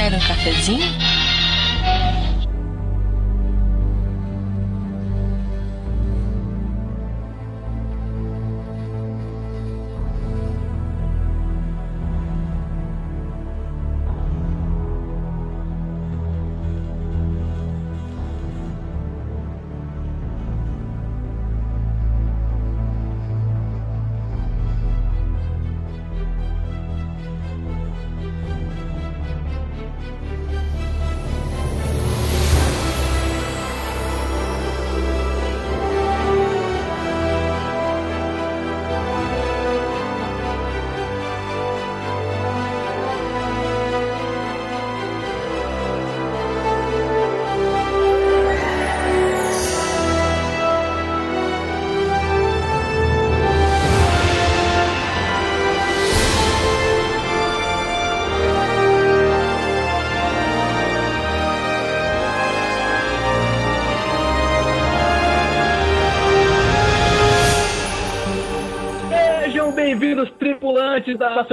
Quer um cafezinho?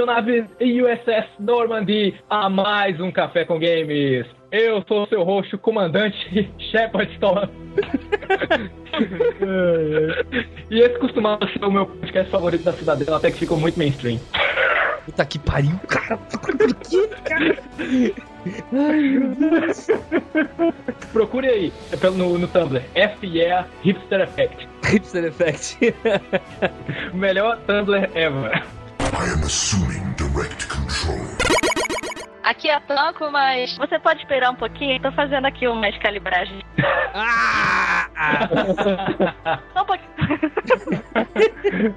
Nacionave USS Normandy, a mais um Café com Games. Eu sou seu roxo, comandante Shepard Storm. e esse costumava ser o meu podcast favorito da Cidadela, até que ficou muito mainstream. Puta que pariu, cara. Por que, cara? Ai, meu Deus. Procure aí pelo- no, no Tumblr, FYE Hipster Effect. Hipster Effect. Melhor Tumblr ever. I am assuming direct control. Aqui é Tanco, mas você pode esperar um pouquinho? Tô fazendo aqui umas calibragens. ah! Só um pouquinho.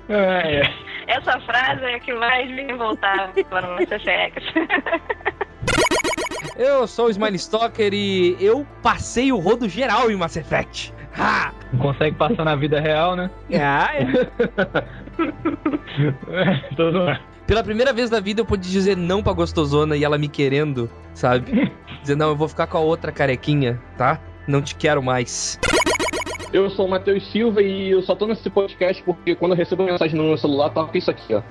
É, é. Essa frase é a que mais me voltava para o Mass Effect. Eu sou o Smiley Stalker e eu passei o rodo geral em Mass Effect. Ha! Não consegue passar na vida real, né? Ah, é. É, mundo. Pela primeira vez na vida eu pude dizer não pra gostosona e ela me querendo, sabe? Dizer, não, eu vou ficar com a outra carequinha, tá? Não te quero mais. Eu sou o Matheus Silva e eu só tô nesse podcast porque quando eu recebo mensagem no meu celular, toca isso aqui, ó.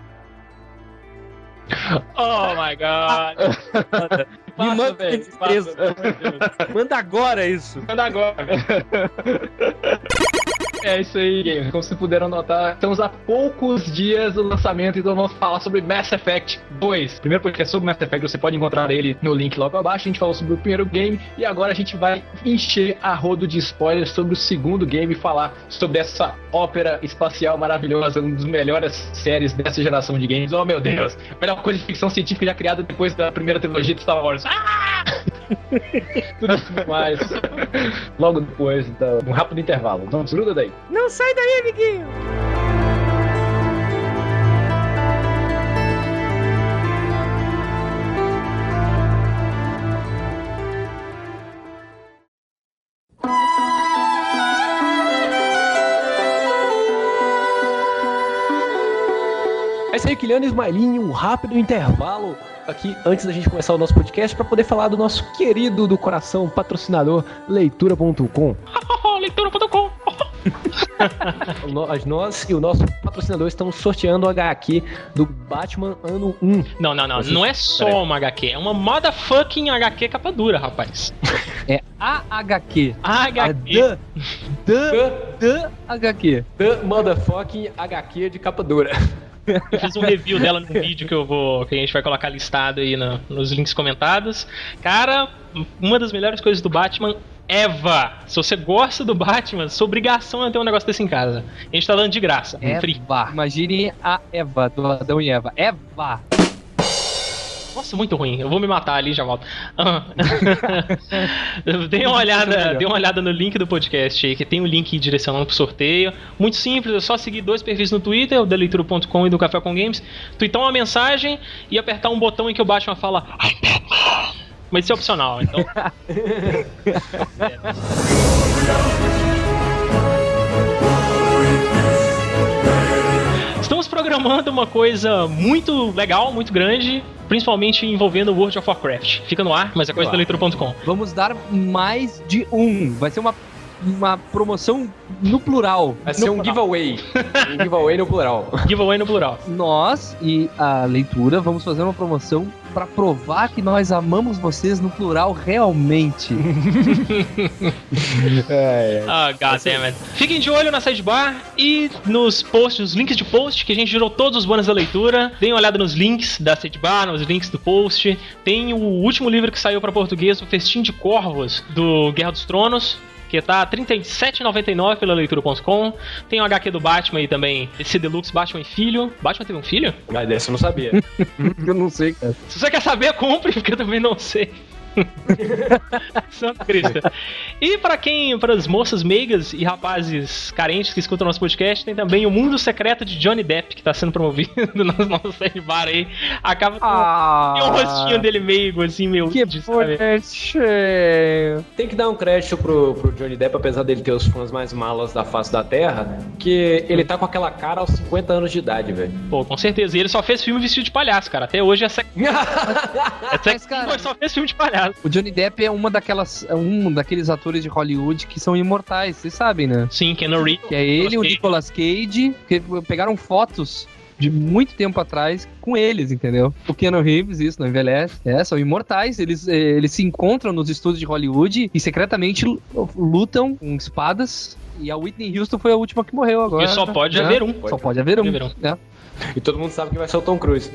Oh my god. Me Passa, manda velho, passa. Manda agora isso. Manda agora. É isso aí, gamers. Como vocês puderam notar, estamos a poucos dias do lançamento, então vamos falar sobre Mass Effect 2. Primeiro porque é sobre Mass Effect, você pode encontrar ele no link logo abaixo. A gente falou sobre o primeiro game e agora a gente vai encher a rodo de spoilers sobre o segundo game e falar sobre essa ópera espacial maravilhosa, uma das melhores séries dessa geração de games. Oh meu Deus! Melhor coisa de ficção científica já criada depois da primeira trilogia de Star Wars. Ah! Tudo isso mais. Logo depois, então, um rápido intervalo. Vamos, gruda daí. Não sai daí, amiguinho. E Ismailinho, um rápido intervalo aqui antes da gente começar o nosso podcast para poder falar do nosso querido do coração patrocinador leitura.com. Leitura.com Nós, nós e o nosso patrocinador estão sorteando o HQ do Batman ano 1. Não, não, não. Você- Não é só uma HQ. É uma motherfucking HQ capa dura, rapaz. É a HQ. A A HQ. da, da, da HQ. The Motherfucking HQ de capa dura. Eu fiz um review dela no vídeo que eu vou. que a gente vai colocar listado aí no- nos links comentados. Cara, uma das melhores coisas do Batman. Eva! Se você gosta do Batman, sua obrigação é ter um negócio desse em casa. A gente tá dando de graça. Free. Eva. Imagine a Eva do Adão e Eva. Eva. Nossa, muito ruim. Eu vou me matar ali e já volto. Ah. dê uma olhada, dê uma olhada no link do podcast aí, que tem o link direcionando pro sorteio. Muito simples, é só seguir dois perfis no Twitter, o da leitura.com e do Café com Games, twittar uma mensagem e apertar um botão em que o Batman fala. Mas isso é opcional, então. Estamos programando uma coisa muito legal, muito grande, principalmente envolvendo World of Warcraft. Fica no ar, mas é coisa da leitura.com. Vamos dar mais de um. Vai ser uma uma promoção no plural. Vai ser um giveaway. um giveaway no plural. Giveaway no plural. Nós e a leitura vamos fazer uma promoção para provar que nós amamos vocês no plural realmente. É, Ah, goddammit. Fiquem de olho na sidebar e nos posts, nos links de post, que a gente gerou todos os bônus da leitura. Deem uma olhada nos links da sidebar, nos links do post. Tem o último livro que saiu para português, o Festim de Corvos, do Guerra dos Tronos. Que tá R$ 37,99 pela leitura.com. Tem o HQ do Batman aí também. Esse Deluxe Batman e Filho. Batman teve um filho? Mas dessa eu não sabia. Eu não sei, cara. Se você quer saber, compre, porque eu também não sei. Santo Cristo. E para quem, para as moças meigas e rapazes carentes que escutam nosso podcast, tem também o Mundo Secreto de Johnny Depp, que tá sendo promovido no nosso site bar aí. Acaba com Ah, um rostinho dele meigo, assim, meu. que bonitinho. Tem que dar um crédito pro, pro Johnny Depp, apesar dele ter os fãs mais malas da face da Terra, que ele tá com aquela cara aos 50 anos de idade, velho. Pô, com certeza. E ele só fez filme vestido de palhaço, cara. Até hoje é sex... é sex... Mas, cara- Pô, ele só fez filme de palhaço. O Johnny Depp é uma daquelas, é um daqueles atores de Hollywood que são imortais, vocês sabem, né? Sim, Ken Reeves. Que é ele, o Nicolas Cage, que pegaram fotos de muito tempo atrás com eles, entendeu? O Keanu Reeves, isso, não envelhece. É, são imortais. Eles, eh, eles se encontram nos estúdios de Hollywood e secretamente lu- lutam com espadas. E a Whitney Houston foi a última que morreu agora. E só pode É, haver um. Só pode haver um. Pode haver um. né? E todo mundo sabe que vai ser o Tom Cruise.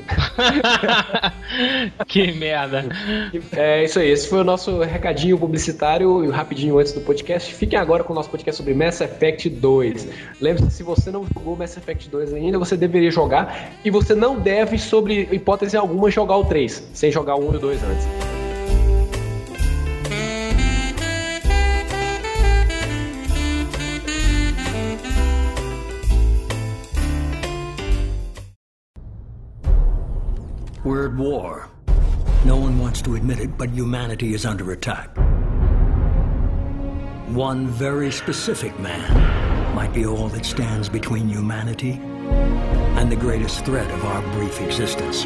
que merda. É isso aí, esse foi o nosso recadinho publicitário rapidinho antes do podcast. Fiquem agora com o nosso podcast sobre Mass Effect 2. Lembre-se, se você não jogou Mass Effect 2 ainda, você deveria jogar. E você não deve, sobre hipótese alguma, jogar o 3, sem jogar o 1 e o 2 antes. We're war. No one wants to admit it, but humanity is under attack. One very specific man might be all that stands between humanity and the greatest threat of our brief existence.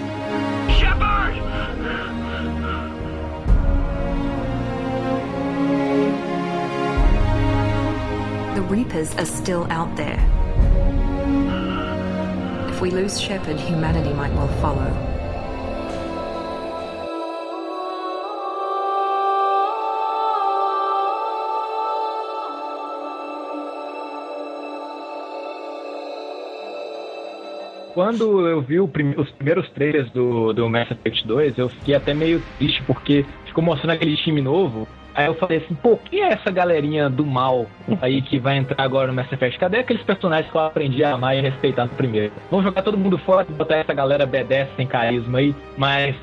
Shepard! The Reapers are still out there. If we lose Shepard, humanity might well follow. Quando eu vi prim- os primeiros trailers do, do Mass Effect 2, eu fiquei até meio triste porque ficou mostrando aquele time novo. Aí eu falei assim, pô, quem é essa galerinha do mal aí que vai entrar agora no Mass Effect? Cadê aqueles personagens que eu aprendi a amar e respeitar no primeiro? Vamos jogar todo mundo fora e botar essa galera B10 sem carisma aí, mas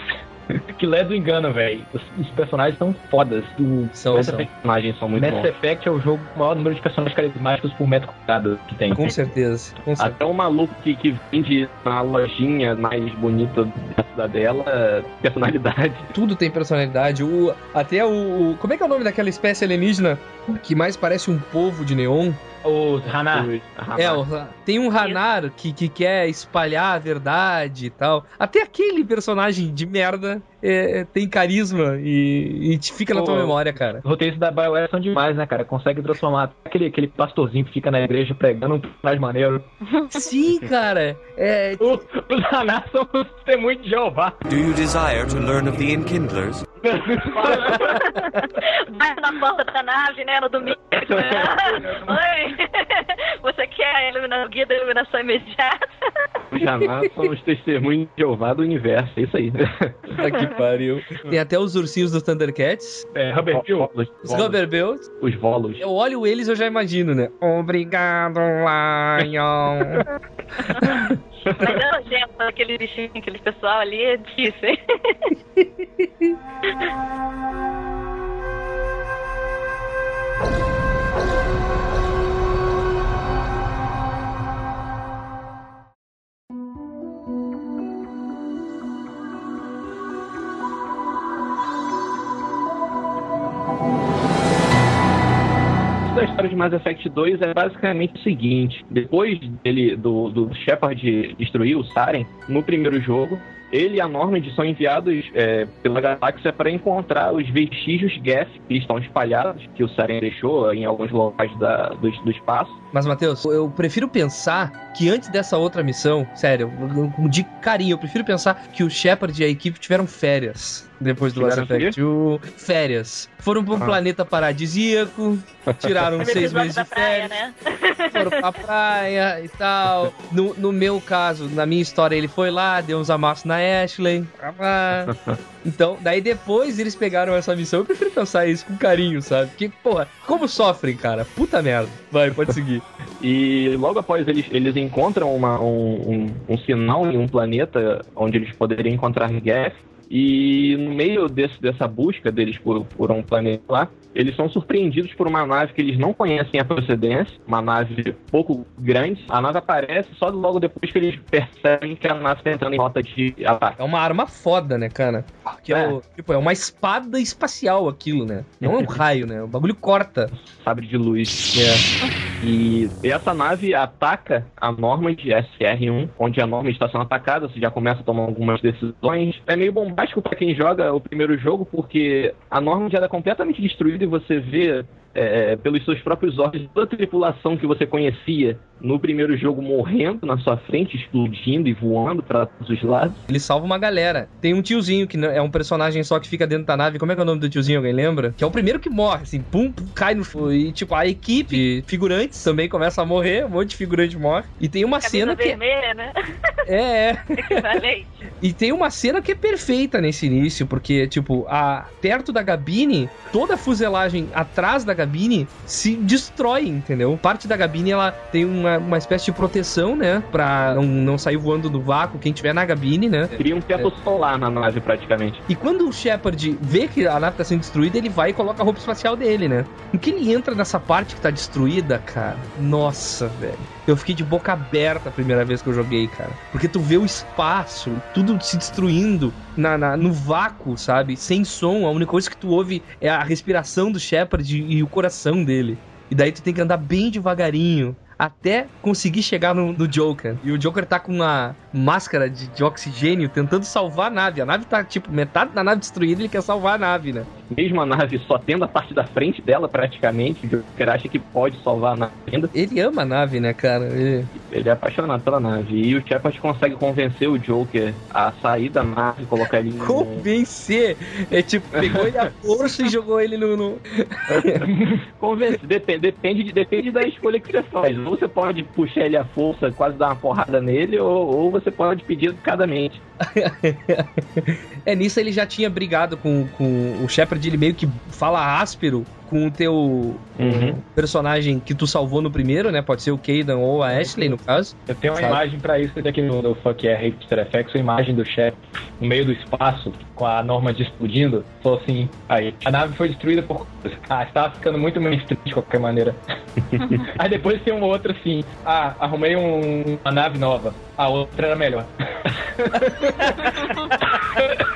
aquilo é do engano, velho. Os, os personagens são fodas. O São, Mass são. Effect, personagens são muito Mass bons. Effect é o jogo com o maior número de personagens carismáticos por metro quadrado que tem. Com certeza. Com certeza. Até um maluco que, que vende na lojinha mais bonita da cidadela personalidade. Tudo tem personalidade. O, até o, o- Como é que é o nome daquela espécie alienígena que mais parece um povo de neon? O Hanar. É, o- tem um Hanar que, que quer espalhar a verdade e tal. Até aquele personagem de merda é, é, tem carisma e, e te fica na tua Pô. memória, cara. Os roteiros da BioWare são demais, né, cara? Consegue transformar aquele, aquele pastorzinho que fica na igreja pregando um personagem maneiro. Sim, cara. É, O- Os Hanar são os testemunhos de Jeová. Do you desire to learn of the Enkindlers? Vai na porta da nave, né, no domingo. Oi! Você quer iluminar o guia da iluminação imediata? Os Janás são os testemunhos de Jeová do universo. É isso aí. puta que pariu. Tem até os ursinhos dos Thundercats. É, Robert Hill. Os, Os volos. Eu olho eles eu já imagino, né? Obrigado, Lion. Mas é nojento aquele bichinho, aquele pessoal ali, é difícil, hein? história de Mass Effect 2 é basicamente o seguinte: depois dele, do, do Shepard destruir o Saren, no primeiro jogo, ele e a Normand são enviados é, pela galáxia para encontrar os vestígios Geth que estão espalhados, que o Saren deixou em alguns locais da, do, do espaço. Mas, Matheus, eu prefiro pensar que antes dessa outra missão, sério, de carinho, eu prefiro pensar que o Shepard e a equipe tiveram férias depois do Tiveram Effect. O... Férias. Foram pra um Ah. planeta paradisíaco, tiraram seis meses de praia, férias, né? foram pra praia e tal. No, no meu caso, na minha história, ele foi lá, deu uns amassos na Ashley. Ah, Então, daí depois eles pegaram essa missão. Eu prefiro pensar isso com carinho, sabe? Porque, porra, como sofrem, cara? Puta merda. Vai, pode seguir. E logo após eles, eles encontram uma- um, um, um sinal em um planeta onde eles poderiam encontrar Geth. E no meio desse, dessa busca deles por, por um planeta lá, eles são surpreendidos por uma nave que eles não conhecem a procedência, uma nave pouco grande. A nave aparece só logo depois que eles percebem que a nave está entrando em rota de ataque. É uma arma foda, né, cara? Que é, É. o- tipo, é uma espada espacial aquilo, né? Não é um raio, né? O bagulho corta. Sabre de luz. É. E essa nave ataca a Normand SR-1, onde a Normand está sendo atacada, você já começa a tomar algumas decisões. É meio bombástico para quem joga o primeiro jogo, porque a Normand ela é completamente destruída você vê é, pelos seus próprios olhos toda a tripulação que você conhecia no primeiro jogo morrendo na sua frente, explodindo e voando para todos os lados. Ele salva uma galera. Tem um tiozinho que é um personagem só que fica dentro da nave. Como é que é o nome do tiozinho? Alguém lembra? Que é o primeiro que morre, assim, pum, pum, cai no. E, tipo, a equipe de figurantes também começa a morrer. Um monte de figurante morre. E tem uma Camisa cena que. vermelha, né? É, é. Equivalente. E tem uma cena que é perfeita nesse início, porque, tipo, a, perto da gabine, toda a fuselagem atrás da gabine se destrói, entendeu? Parte da gabine, ela tem uma, uma espécie de proteção, né? Pra não, não sair voando do vácuo quem tiver na gabine, né? Cria um teto solar na nave praticamente. E quando o Shepard vê que a nave tá sendo destruída, ele vai e coloca a roupa espacial dele, né? No que ele entra nessa parte que tá destruída, cara, nossa, velho. Eu fiquei de boca aberta a primeira vez que eu joguei, cara. Porque tu vê o espaço, tudo se destruindo na, na- no vácuo, sabe? Sem som. A única coisa que tu ouve é a respiração do Shepard e, e o coração dele. E daí tu tem que andar bem devagarinho. Até conseguir chegar no, no Joker. E o Joker tá com uma máscara de, de oxigênio tentando salvar a nave. A nave tá, tipo, metade da nave destruída ele quer salvar a nave, né? Mesmo a nave só tendo a parte da frente dela praticamente, o Joker acha que pode salvar a nave ainda. Ele ama a nave, né, cara? Ele... Ele é apaixonado pela nave. E o Shepard consegue convencer o Joker a sair da nave, colocar ele em... Convencer! É tipo, pegou ele a força e jogou ele no. no... Convencer. Depende, depende, de- depende da escolha que você faz. Ou você pode puxar ele à força, quase dar uma porrada nele, ou, ou você pode pedir educadamente. É, nisso ele já tinha brigado com, com o Shepard, ele meio que fala áspero com o teu Uhum. personagem que tu salvou no primeiro, né? Pode ser o Kaidan ou a Ashley, no caso. Eu tenho uma Sabe? imagem pra isso aqui no, no Fuck Yeah Hipster FX, uma imagem do chefe no meio do espaço, com a norma de explodindo. Falou assim, aí, a nave foi destruída por... Ah, estava ficando muito mainstream de qualquer maneira. aí depois tem uma outra assim, ah, arrumei um- uma nave nova. A outra era melhor.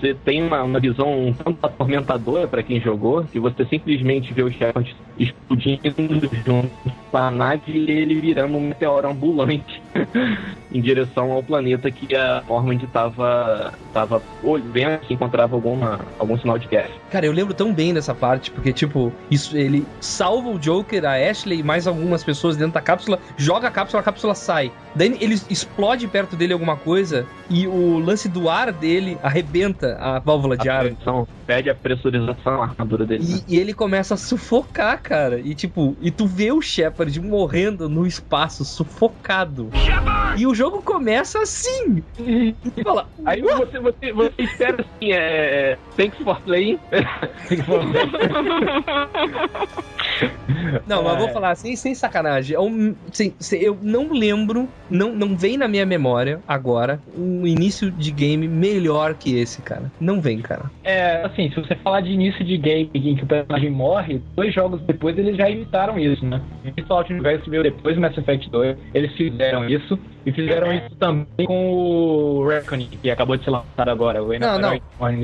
Você tem uma, uma visão um tanto atormentadora pra quem jogou, que você simplesmente vê o Shepard explodindo junto nave e ele virando um meteoro ambulante em direção ao planeta que a Normand estava tava olhando se encontrava alguma, algum sinal de guerra. Cara, eu lembro tão bem dessa parte, porque, tipo, isso, ele salva o Joker, a Ashley e mais algumas pessoas dentro da cápsula, joga a cápsula, a cápsula sai. Daí ele explode perto dele alguma coisa e o lance do ar dele arrebenta a válvula de A ar. pressão perde a pressurização, a armadura dele. né? E, e ele começa a sufocar, cara. E tipo, e tu vê o Shepard morrendo no espaço, sufocado. E o jogo começa assim. E tu fala, Aí você, você, você espera assim, é. Thanks for playing. Não, mas É. vou falar sem, sem sacanagem. É um- sem- sem- eu não lembro, não, não vem na minha memória agora um início de game melhor que esse, cara. Não vem, cara. É, assim, se você falar de início de game em que o personagem morre, dois jogos depois eles já imitaram isso, né? New Vegas veio depois do Mass Effect 2, eles fizeram isso. E fizeram isso também com o Reckoning, que acabou de ser lançado agora. O Não, não.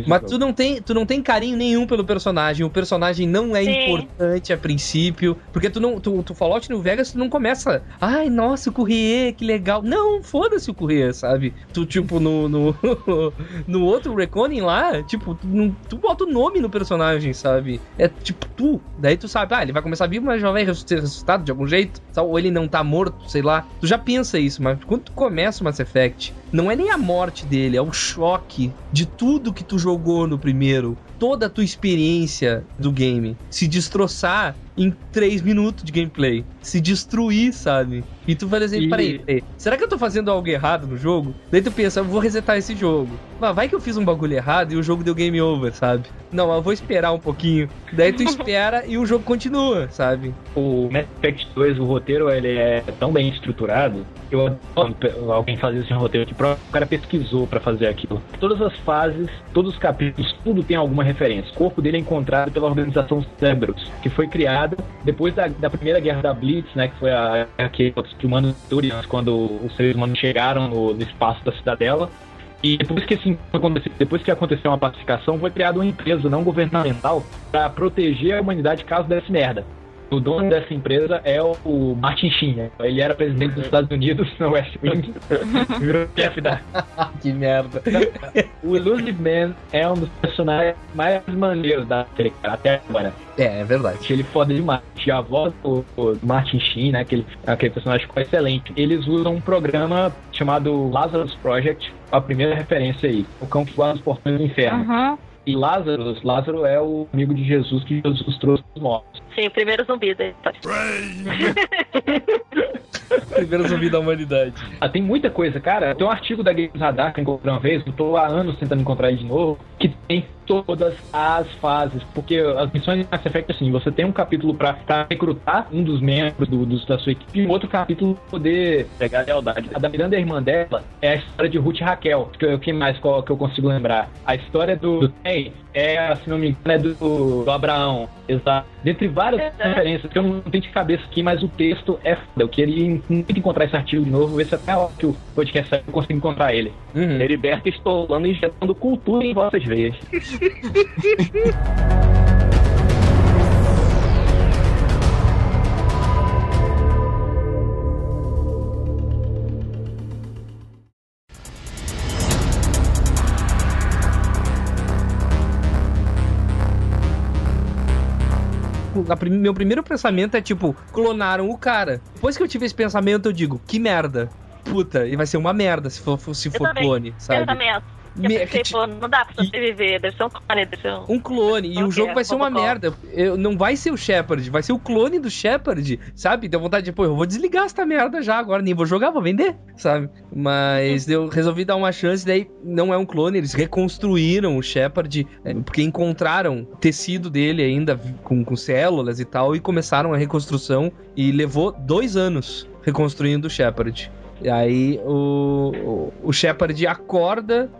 Mas tu não, tem, tu não tem carinho nenhum pelo personagem. O personagem não é Sim. importante a princípio. Porque tu não. Tu, tu Fallout New Vegas, tu não começa. Ai, nossa, o Courrier, que legal. Não, foda-se o Courrier, sabe? Tu, tipo, no. No, no outro Reconing lá, tipo, tu, não- tu bota o nome no personagem, sabe? É tipo tu. Daí tu sabe, ah, ele vai começar vivo, mas já vai ser ressuscitado de algum jeito. Ou ele não tá morto, sei lá. Tu já pensa isso, mas quando tu começa o Mass Effect, não é nem a morte dele, é o choque de tudo que tu jogou no primeiro. Toda a tua experiência do game se destroçar em 3 minutos de gameplay. Se destruir, sabe? E tu vai dizer, E- peraí, peraí, será que eu tô fazendo algo errado no jogo? Daí tu pensa, eu vou resetar esse jogo. Mas vai que eu fiz um bagulho errado e o jogo deu game over, sabe? Não, eu vou esperar um pouquinho. Daí tu espera e o jogo continua, sabe? O Mass Effect 2, o roteiro, ele é tão bem estruturado. Eu adoro alguém faz isso em roteiro que prova que o cara pesquisou pra fazer aquilo. Todas as fases, todos os capítulos, tudo tem alguma referência. O corpo dele é encontrado pela organização Cerberus, que foi criada depois da, da primeira guerra da Blitz, né? Que foi a que os humanos quando os seres humanos chegaram no, no espaço da cidadela. E depois que, assim, aconteceu, depois que aconteceu uma pacificação, foi criada uma empresa não governamental para proteger a humanidade caso desse merda. O dono dessa empresa é o Martin Sheen, né? Ele era presidente dos Estados Unidos no West Wing. Virou chefe da. que merda. O Elusive Man é um dos personagens mais maneiros da série, cara, até agora. É, é verdade. Ele foda demais. E a voz do, do Martin Sheen, né? Aquele, aquele personagem ficou excelente. Eles usam um programa chamado Lazarus Project, a primeira referência aí. O cão que guarda os portões do inferno. Uhum. E Lázaro, Lázaro é o amigo de Jesus que Jesus trouxe dos mortos. Sim, o primeiro zumbi da história. Primeiro zumbi da humanidade. Ah, tem muita coisa, cara. Tem um artigo da Games Radar que eu encontrei uma vez, eu tô há anos tentando encontrar ele de novo, que tem todas as fases. Porque as missões de Mass Effect, assim, você tem um capítulo pra, pra recrutar um dos membros do, dos- da sua equipe e um outro capítulo pra poder pegar a lealdade. A da Miranda, a irmã dela, é a história de Ruth e Raquel. Que, eu- que mais qual, que eu consigo lembrar? A história do, do Tem é, se não me engano, é do, do Abraão. Exato. Dentre várias referências que eu não tenho de cabeça aqui, mas o texto é foda. Eu queria muito encontrar esse artigo de novo, ver se até a hora que o podcast eu consigo encontrar ele. Uhum. Heriberto estolando e injetando cultura em vossas veias. a prim- meu primeiro pensamento é tipo, clonaram o cara. Depois que eu tive esse pensamento, eu digo, que merda. Puta, e vai ser uma merda se for, se for clone, sabe? Pensamento. Me- Eu pensei, que- pô, não dá pra sobreviver, deve ser um clone, deve ser um... Um clone, e o jogo vai ser uma merda. Eu, não vai ser o Shepard, vai ser o clone do Shepard, sabe? Deu vontade de, pô, eu vou desligar essa merda já agora, nem vou jogar, vou vender, sabe? Mas eu resolvi dar uma chance, daí não é um clone, eles reconstruíram o Shepard, é, porque encontraram tecido dele ainda com, com células e tal, e começaram a reconstrução, e levou dois anos reconstruindo o Shepard. E aí o, o, o Shepard acorda,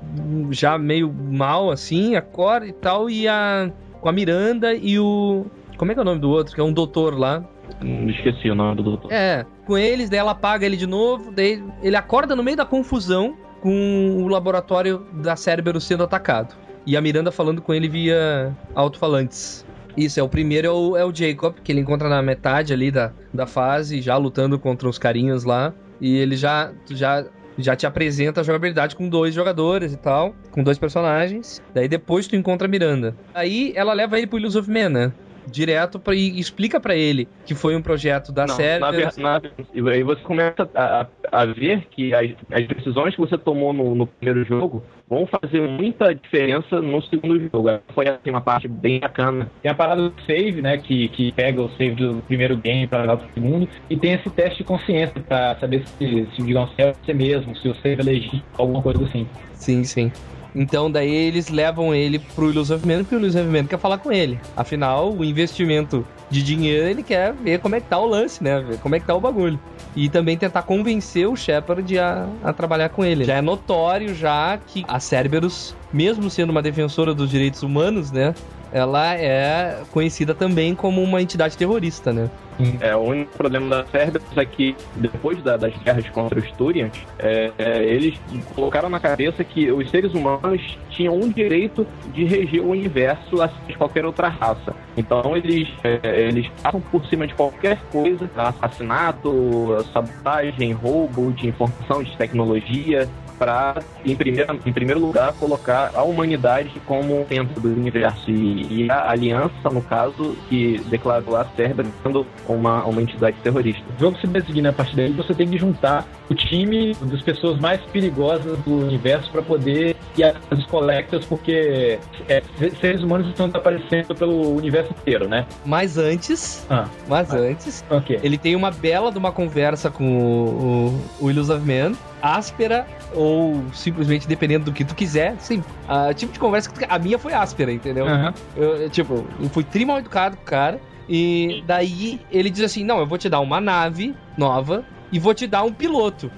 já meio mal assim, acorda e tal, e a. Com a Miranda e o. Como é que é o nome do outro? Que é um doutor lá. Hum, esqueci o nome do doutor. É, com eles, daí ela apaga ele de novo, daí ele acorda no meio da confusão com o laboratório da Cerberus sendo atacado. E a Miranda falando com ele via alto-falantes. Isso, é o primeiro é o, é o Jacob, que ele encontra na metade ali da, da fase, já lutando contra os carinhas lá. E ele já, já, já te apresenta a jogabilidade com dois jogadores e tal, com dois personagens. Daí depois tu encontra a Miranda. Aí ela leva ele pro Illusion of Man, né? Direto pra, e explica pra ele que foi um projeto da Não, série. na ver- na- e aí você começa a, a- ver que as, as decisões que você tomou no, no primeiro jogo vão fazer muita diferença no segundo jogo. Foi assim, uma parte bem bacana. Tem a parada do save, né? Que, que pega o save do primeiro game para levar pro segundo. E tem esse teste de consciência pra saber se, se digamos, é você mesmo, se o save é legítimo, alguma coisa assim. Sim, sim. Então daí eles levam ele pro Illusion of Man, porque o Illusion of Man quer falar com ele. Afinal, o investimento de dinheiro, ele quer ver como é que tá o lance, né? Ver como é que tá o bagulho. E também tentar convencer o Shepard a, a trabalhar com ele. Já é notório já que a Cerberus, mesmo sendo uma defensora dos direitos humanos, né? Ela é conhecida também como uma entidade terrorista, né? É, o único problema da Cerberus é que depois da- das guerras contra os Turians, é, é, eles colocaram na cabeça que os seres humanos tinham um direito de reger o universo acima de qualquer outra raça. Então eles, é, eles passam por cima de qualquer coisa, assassinato, sabotagem, roubo de informação, de tecnologia, para, em, primeira, em primeiro lugar, colocar a humanidade como centro do universo. E, e a aliança, no caso, que declarou a Cerberus sendo uma, uma entidade terrorista. O jogo se designa a partir daí, você tem que juntar o time das pessoas mais perigosas do universo para poder ir dos Collectors, porque é, seres humanos estão desaparecendo pelo universo inteiro, né? Mas antes, Ah, mas antes, ok. ele tem uma bela de uma conversa com o, o, o Illusive Man, áspera ou simplesmente dependendo do que tu quiser, sim. A tipo de conversa que tu- a minha foi áspera, entendeu? Aham. Eu, eu, tipo, eu fui tri mal educado com o cara. E daí ele diz assim: Não, eu vou te dar uma nave nova e vou te dar um piloto.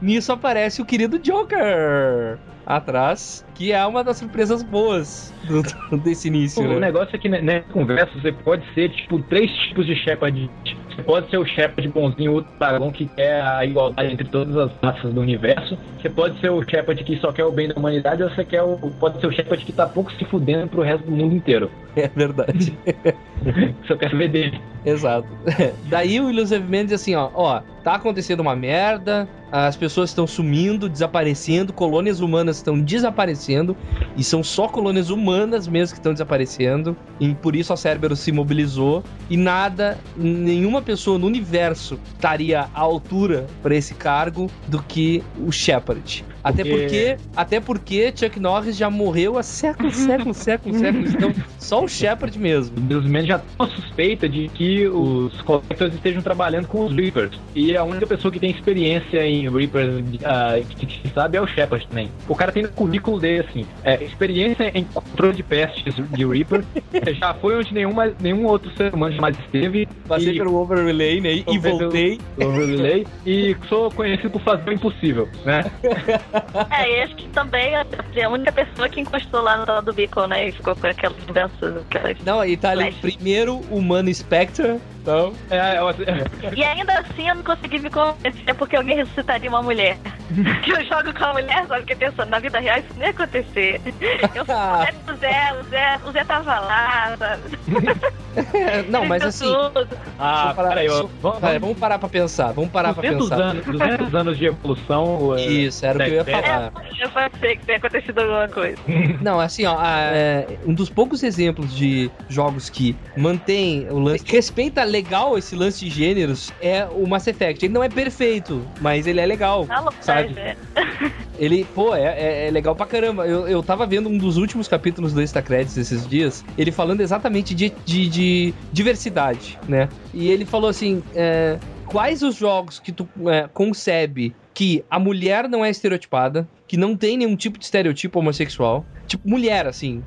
Nisso aparece o querido Joker atrás, que é uma das surpresas boas do- desse início, O né? negócio é que né, nessa conversa você pode ser, tipo, três tipos de Shepard. Você pode ser o Shepard bonzinho, o dragão que quer a igualdade entre todas as raças do universo. Você pode ser o Shepard que só quer o bem da humanidade, ou você quer o, pode ser o Shepard que tá pouco se fudendo pro resto do mundo inteiro. É verdade. Só quer saber dele. Exato. Daí o Illusive Man diz assim, ó, ó, tá acontecendo uma merda, as pessoas estão sumindo, desaparecendo, colônias humanas estão desaparecendo, e são só colônias humanas mesmo que estão desaparecendo, e por isso a Cerberus se mobilizou, e nada, nenhuma pessoa no universo estaria à altura para esse cargo do que o Shepard. Até Porque- porque, até porque Chuck Norris já morreu há séculos, séculos, séculos, séculos, então só o Shepard mesmo. Deus Man já tem uma suspeita de que os Collectors estejam trabalhando com os Reapers. E a única pessoa que tem experiência em Reapers ah, que, sabe é o Shepard também. O cara tem no currículo dele assim: é, experiência em controle de pestes de Reaper. já foi onde nenhum, mais- nenhum outro ser humano jamais esteve. Passei e, pelo Overlay né, e voltei. Overlay, e sou conhecido por fazer o impossível, né? É, e acho que também a, a única pessoa que encostou lá no do Beacon, né? E ficou com aquelas mudanças. Aquelas... Não, e tá ali Flash. primeiro humano Spectre. Então, É, eu- E ainda assim eu não consegui me convencer porque alguém ressuscitaria uma mulher. que eu jogo com a mulher, só que pensando, na vida real isso não ia acontecer. Eu fui o Zé, o Zé, o Zé tava lá, sabe? não, mas Ele assim. ah, parar- peraí, ó, vamos- vamos, vamos parar pra pensar. Vamos parar pra 200 pensar. anos, 200 anos de evolução. é, Isso, era o que eu ia falar. Eu pensei que tinha acontecido alguma coisa. Não, assim, ó, a- é, um dos poucos exemplos de jogos que mantém o lance, respeita legal esse lance de gêneros é o Mass Effect. Ele não é perfeito, mas ele é legal. Louco, Sabe? né? Ele, pô, é, é- é legal pra caramba. Eu, eu tava vendo um dos últimos capítulos do Extra Credits esses dias, ele falando exatamente de, de, de diversidade, né? E ele falou assim: é, quais os jogos que tu é, concebe que a mulher não é estereotipada, que não tem nenhum tipo de estereotipo homossexual, tipo mulher, assim,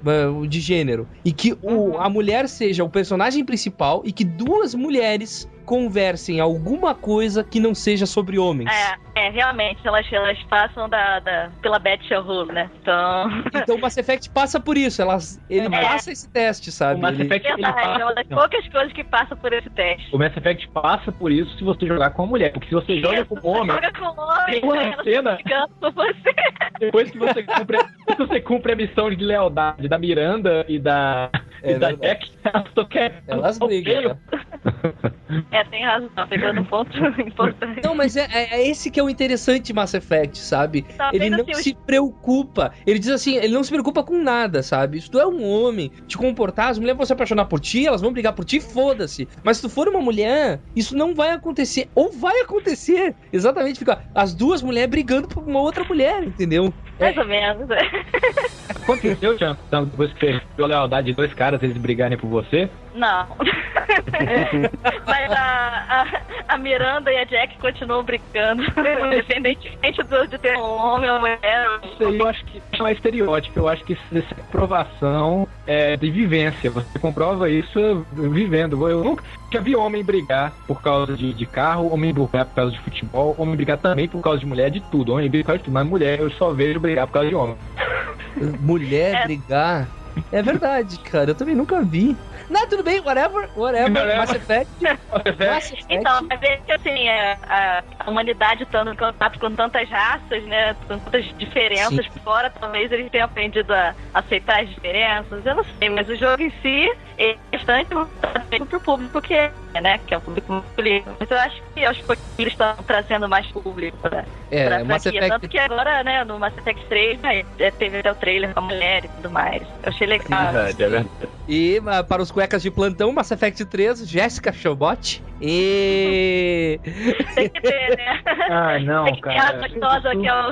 de gênero, e que o, a mulher seja o personagem principal e que duas mulheres conversem alguma coisa que não seja sobre homens. É, é, realmente, elas, elas passam da, da, pela Beth Rule, né? Então. Então o Mass Effect passa por isso, elas, ele É, passa esse teste, sabe? O Mass Ele- Effect ele Verdade, é uma passa. das não, poucas coisas que passa por esse teste. O Mass Effect passa por isso se você jogar com a mulher. Porque se você joga com o homem, Joga com homem, tem uma cena- tá você. depois que você cumpre, você cumpre a missão de lealdade da Miranda e da, É e da. Jack, elas estão querendo. Elas brigam, né? É, tem razão, pegando um ponto importante. Não, mas é, é- é esse que é o interessante de Mass Effect, sabe? Tá ele não assim, se preocupa. Ele diz assim, ele não se preocupa com nada, sabe? Se tu é um homem, te comportar, as mulheres vão se apaixonar por ti, elas vão brigar por ti, foda-se. Mas se tu for uma mulher, isso não vai acontecer. Ou vai acontecer. Exatamente, fica as duas mulheres brigando por uma outra mulher, entendeu? Mais ou menos. Aconteceu, então, depois que você deu a lealdade de dois caras, eles brigarem por você? Não. Mas a, a, a Miranda e a Jack continuam brincando. Independentemente do, de ter um homem ou uma mulher. Isso aí eu acho que não é estereótipo, eu acho que isso é provação é, de vivência. Você comprova isso vivendo. Eu nunca já vi homem brigar por causa de, de carro, homem brigar por causa de futebol, homem brigar também por causa de mulher, de tudo. Homem briga por causa de tudo, mas mulher eu só vejo brigar por causa de homem. Mulher É. brigar. É verdade, cara. Eu também nunca vi. Não, tudo bem, whatever, whatever. Whatever. Mass Effect. Mass Effect. Então, mas é que assim, é, a, a humanidade estando em contato com tantas raças, né? Com tantas diferenças Sim. por fora, talvez eles tenham aprendido a aceitar as diferenças. Eu não sei, mas o jogo em si é bastante voltado pro público que é, né? Que é o público masculino. Mas eu acho que aos poucos eles estão trazendo mais público pra, É, pra Mass franquia. Effect- Tanto que agora, né, no Mass Effect 3, né, é, teve até o trailer com a mulher e tudo mais. Eu achei legal. É verdade, é verdade. E ah, para os cuecas de plantão, Mass Effect 3, Jéssica Chobot. E. Tem que ter, né? Ah, não, Tem que ter cara. gostosa que é o.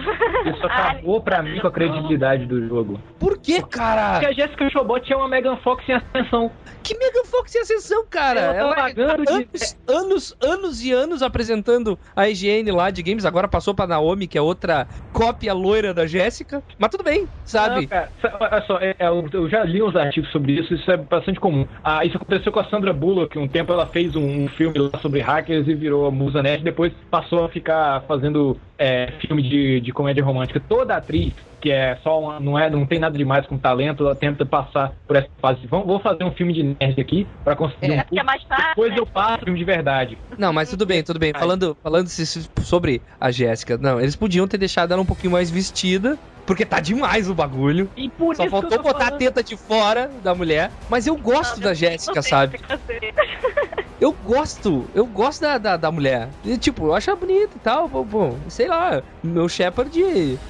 Isso acabou pra mim com a credibilidade do jogo. Por que, Porque cara? a Jessica Chobot é uma Megan Fox em ascensão. Que Megan Fox em ascensão, cara? Ela tá Ela pagando de- anos, anos, anos e anos apresentando a IGN lá de games. Agora passou pra Naomi, que é outra cópia loira da Jéssica. Mas tudo bem, sabe? Não, cara, olha só, é- eu, já li uns artigos sobre isso, isso é bastante comum. Ah, isso aconteceu com a Sandra Bullock, um tempo ela fez um filme lá sobre hackers e virou a musa nerd, depois passou a ficar fazendo é, filme de, de comédia romântica. Toda atriz que é só uma, não é não tem nada demais com talento, ela tenta passar por essa fase. Vamos, vou fazer um filme de nerd aqui pra conseguir É, um porque é mais fácil, Depois né? eu faço filme de verdade. Não, mas tudo bem, tudo bem. Falando, falando sobre a Jéssica, não, eles podiam ter deixado ela um pouquinho mais vestida, porque tá demais o bagulho. E por Só faltou botar a falando. teta de fora da mulher. Mas eu gosto da Jéssica, sabe? Eu gosto, eu gosto da, da, da mulher. E, tipo, eu acho ela bonita e tal. Bom, sei lá, meu Shepard.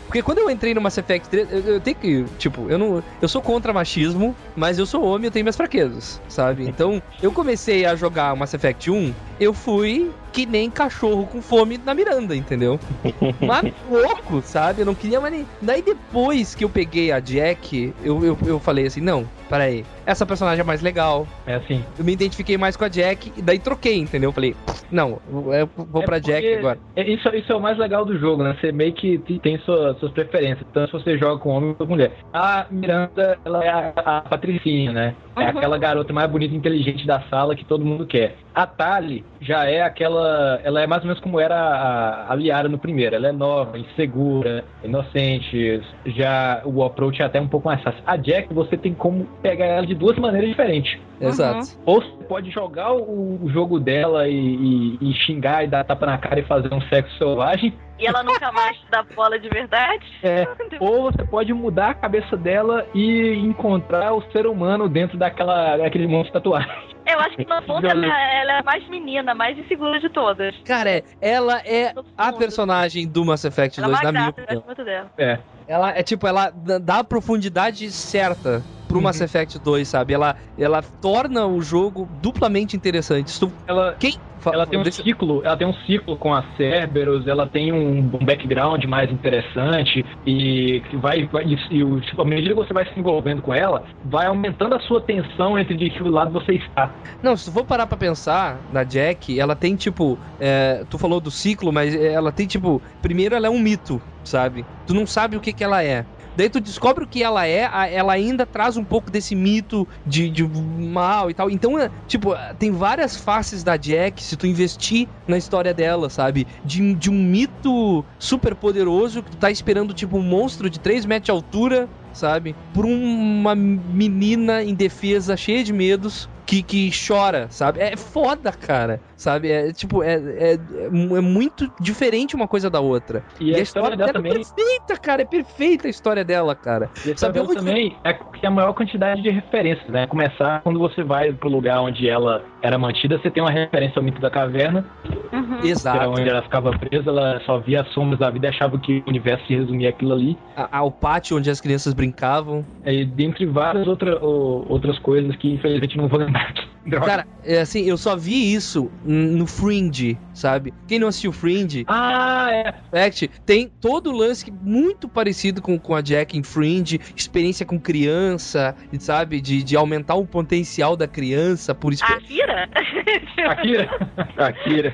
Porque quando eu entrei no Mass Effect 3, eu, eu tenho que, tipo, eu não. Eu sou contra machismo, mas eu sou homem, eu tenho minhas fraquezas, sabe? Então, eu comecei a jogar Mass Effect 1, eu fui que nem cachorro com fome na Miranda, entendeu? Mas louco, sabe? Eu não queria mais nem. Daí depois que eu peguei a Jack, eu, eu, eu falei assim: não, peraí, essa personagem é mais legal. É assim. Eu me identifiquei mais com a Jack e daí troquei, entendeu? Falei, não, eu vou pra É Jack porque agora. é- Isso, isso é o mais legal do jogo, né? Você meio que te- tem sua- suas preferências, tanto se você joga com homem ou com mulher. A Miranda, ela é a, a Patricinha, né? É Uhum. aquela garota mais bonita e inteligente da sala que todo mundo quer. A Tali já é aquela. Ela é mais ou menos como era a, a Liara no primeiro. Ela é nova, insegura, inocente. Já o approach é até um pouco mais fácil. A Jack, você tem como pegar ela de duas maneiras diferentes. Exato. Ou você pode jogar o, o jogo dela e, e- e xingar e dar tapa na cara e fazer um sexo selvagem. E ela nunca mais dá bola de verdade. É, ou você pode mudar a cabeça dela e encontrar o ser humano dentro daquela, daquele monstro de tatuagem. Eu acho que no fundo ela, ela é a mais menina, a mais insegura de todas. Cara, é- ela é a personagem do Mass Effect Ela é 2, uma na minha opinião. gosto muito dela. É. Ela é tipo, ela dá- dá a profundidade certa pro Mass Effect 2, sabe? Ela, ela torna o jogo duplamente interessante. Tu- Ela, Quem. ela tem um deixa- ciclo, ela tem um ciclo com a Cerberus, ela tem um, um background mais interessante e que vai, vai e, tipo, à medida que você vai se envolvendo com ela, vai aumentando a sua tensão entre de que lado você está. Não, se tu for parar pra pensar na Jack, ela tem tipo. é, tu falou do ciclo, mas ela tem tipo. Primeiro, ela é um mito, sabe? Tu não sabe o que, que ela é. Daí tu descobre o que ela é, ela ainda traz um pouco desse mito de, de mal e tal. Então, é, tipo, tem várias faces da Jack se tu investir na história dela, sabe? De, de um mito super poderoso que tu tá esperando, tipo, um monstro de 3 metros de altura, sabe? Por uma menina indefesa, cheia de medos, que, que chora, sabe? É foda, cara, sabe? É tipo, é, é, é mu- é muito diferente uma coisa da outra. E, a, história, dela dela também, é perfeita, cara, é perfeita a história dela, cara. e a história Sabe dela também é que tem a maior quantidade de referências, né? Começar quando você vai pro lugar onde ela era mantida, você tem uma referência ao mito da caverna, Uhum. que era Exato. onde ela ficava presa, ela só via as sombras da vida e achava que o universo se resumia aquilo ali. A- Ao pátio onde as crianças brincavam. E dentre várias outra, outras coisas que infelizmente não vou lembrar. Droga. Cara, é assim, eu só vi isso no Fringe, sabe? Quem não assistiu Fringe, ah, é. Fact, tem todo o lance que- muito parecido com, com a Jack em Fringe, experiência com criança, sabe? De, de aumentar o potencial da criança por experiência Akira? Akira. Akira.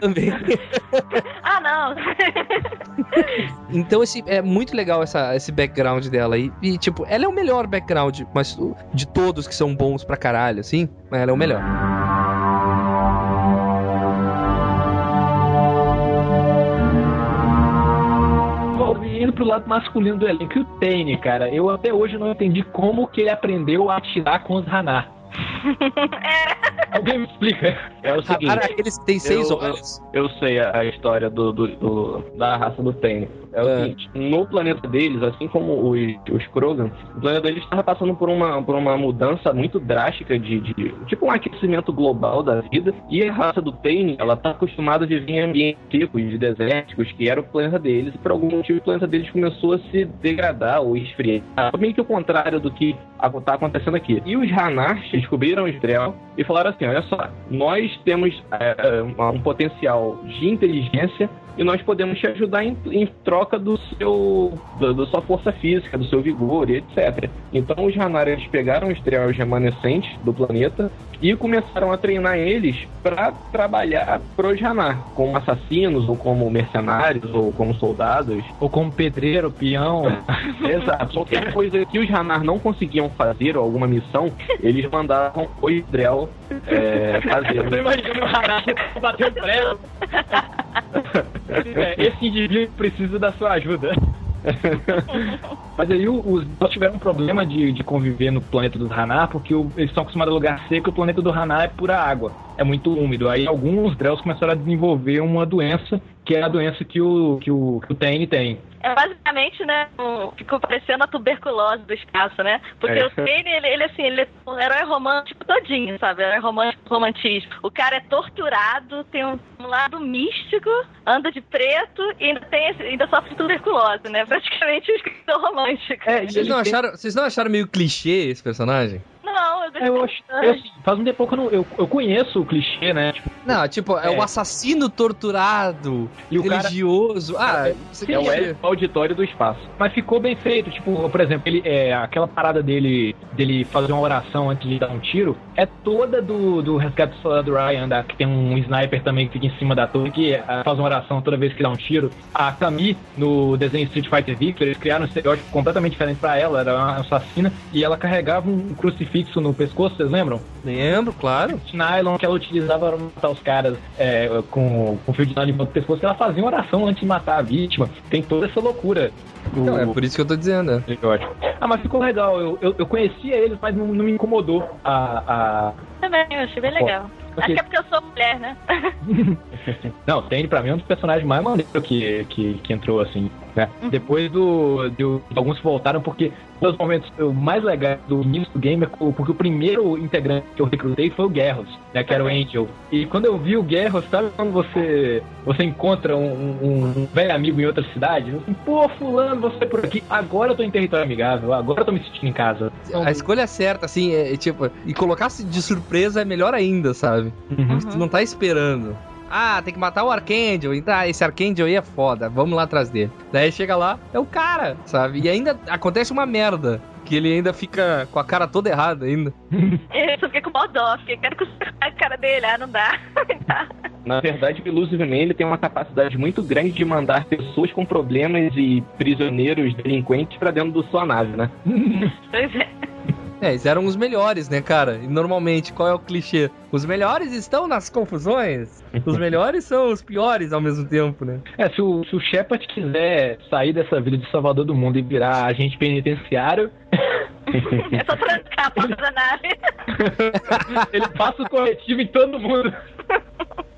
também. ah, não. Então esse, é muito legal essa, esse background dela. E, e, tipo, ela é o melhor background mas, de todos que são bons pra caralho, assim. Mas ela é o melhor. Pro lado masculino do elenco. E o Tane, cara, eu até hoje não entendi como que ele aprendeu a atirar com os Hanar. Alguém me explica? É o seguinte. Cara, eles têm seis eu, olhos. Eu, eu sei a, a história do, do- do- da raça do Tane. É o É. seguinte, no planeta deles, assim como os, os Krogan, o planeta deles estava passando por uma, por uma mudança muito drástica de, de- tipo um aquecimento global da vida. E a raça do Tane, ela tá acostumada a viver em ambientes secos, de desérticos, que era o planeta deles. E por algum motivo o planeta deles começou a se degradar ou esfriar. Meio que o contrário do que está acontecendo aqui. E os Hanarch descobriram os Drell e falaram assim: olha só, nós temos é, um potencial de inteligência e nós podemos te ajudar em, em troca do seu da, da sua força física, do seu vigor e etc. Então os Hanar eles pegaram os Drells remanescentes do planeta e começaram a treinar eles para trabalhar pros Hanar, como assassinos ou como mercenários ou como soldados. Ou como pedreiro, peão. Exato. Qualquer coisa que os Hanar não conseguiam fazer, ou alguma missão, eles mandavam o Drell é, fazer. Eu tô imaginando o Hanar bater o prego. É, Esse indivíduo precisa da sua ajuda. Mas aí os Drells tiveram um problema de, de conviver no planeta dos Hanar, porque o- eles estão acostumados a lugar seco e o planeta do Hanar é pura água. É muito úmido. Aí alguns Drells começaram a desenvolver uma doença, que é a doença que o, que o, que o Tane tem. É basicamente, né? um- ficou parecendo a tuberculose do espaço, né? Porque É. o Kane, ele, ele, assim, ele é um herói romântico todinho, sabe? Herói romântico, romantismo. O cara é torturado, tem um, um lado místico, anda de preto e ainda, tem, ainda sofre tuberculose, né? Praticamente um escritor romântico. É, Vocês não, acharam, vocês não acharam meio clichê esse personagem? Não, eu Eu acho, eu, bastante. faz um tempo que eu, não, eu, eu conheço o clichê, né? Tipo, Não, tipo, é, É. o assassino torturado, E o cara- religioso. ah, É o é- Elfo auditório do espaço. Mas ficou bem feito, tipo, por exemplo, ele é aquela parada dele dele fazer uma oração antes de dar um tiro, é toda do, do Resgate do Ryan, da, que tem um sniper também que fica em cima da torre, que ah, faz uma oração toda vez que dá um tiro. A Kami, no desenho Street Fighter Victor, eles criaram um estereótipo completamente diferente pra ela, era uma assassina, e ela carregava um crucifixo no pescoço, vocês lembram? Lembro, claro. Nylon que ela utilizava para matar os caras é, com, com fio de nylon no pescoço, que ela fazia uma oração antes de matar a vítima. Tem toda essa loucura. Não, é O- por isso que eu tô dizendo. né? Ótimo. Ah, mas ficou legal. Eu, eu, eu conhecia eles, mas não, não me incomodou a. a... Também, eu achei bem legal. Acho que é porque eu sou mulher, né? Não, Tane pra mim é um dos personagens mais maneiros que, que, que entrou, assim. Né? Uhum. Depois do, do. Alguns voltaram porque um dos momentos o mais legais do início do game é porque o primeiro integrante que eu recrutei foi o Guerros, né? Que era o Angel. E quando eu vi o Guerros, sabe quando você, você encontra um, um- um velho amigo em outra cidade? Eu Assim, Pô, fulano, você por aqui. Agora eu tô em território amigável, agora eu tô me sentindo em casa. A escolha é certa, assim, é, é tipo, e colocar-se de surpresa é melhor ainda, sabe? Uhum. Tu não tá esperando. Ah, tem que matar o Archangel. Então, ah, esse Archangel aí é foda. Vamos lá atrás dele. Daí chega lá, é o cara, sabe? E ainda acontece uma merda. Que ele ainda fica com a cara toda errada ainda. Eu só fiquei com mó dó, fiquei, quero consertar a cara dele, ah, não dá. Na verdade, o Illusive Man ele tem uma capacidade muito grande de mandar pessoas com problemas e prisioneiros delinquentes pra dentro da sua nave, né? Pois é. É, eles eram os melhores, né, cara? E normalmente, qual é o clichê? Os melhores estão nas confusões. Os melhores são os piores ao mesmo tempo, né? É, se o, se o Shepard quiser sair dessa vida de salvador do mundo e virar agente penitenciário, É só trancar a porta da nave. ele passa o corretivo em todo mundo.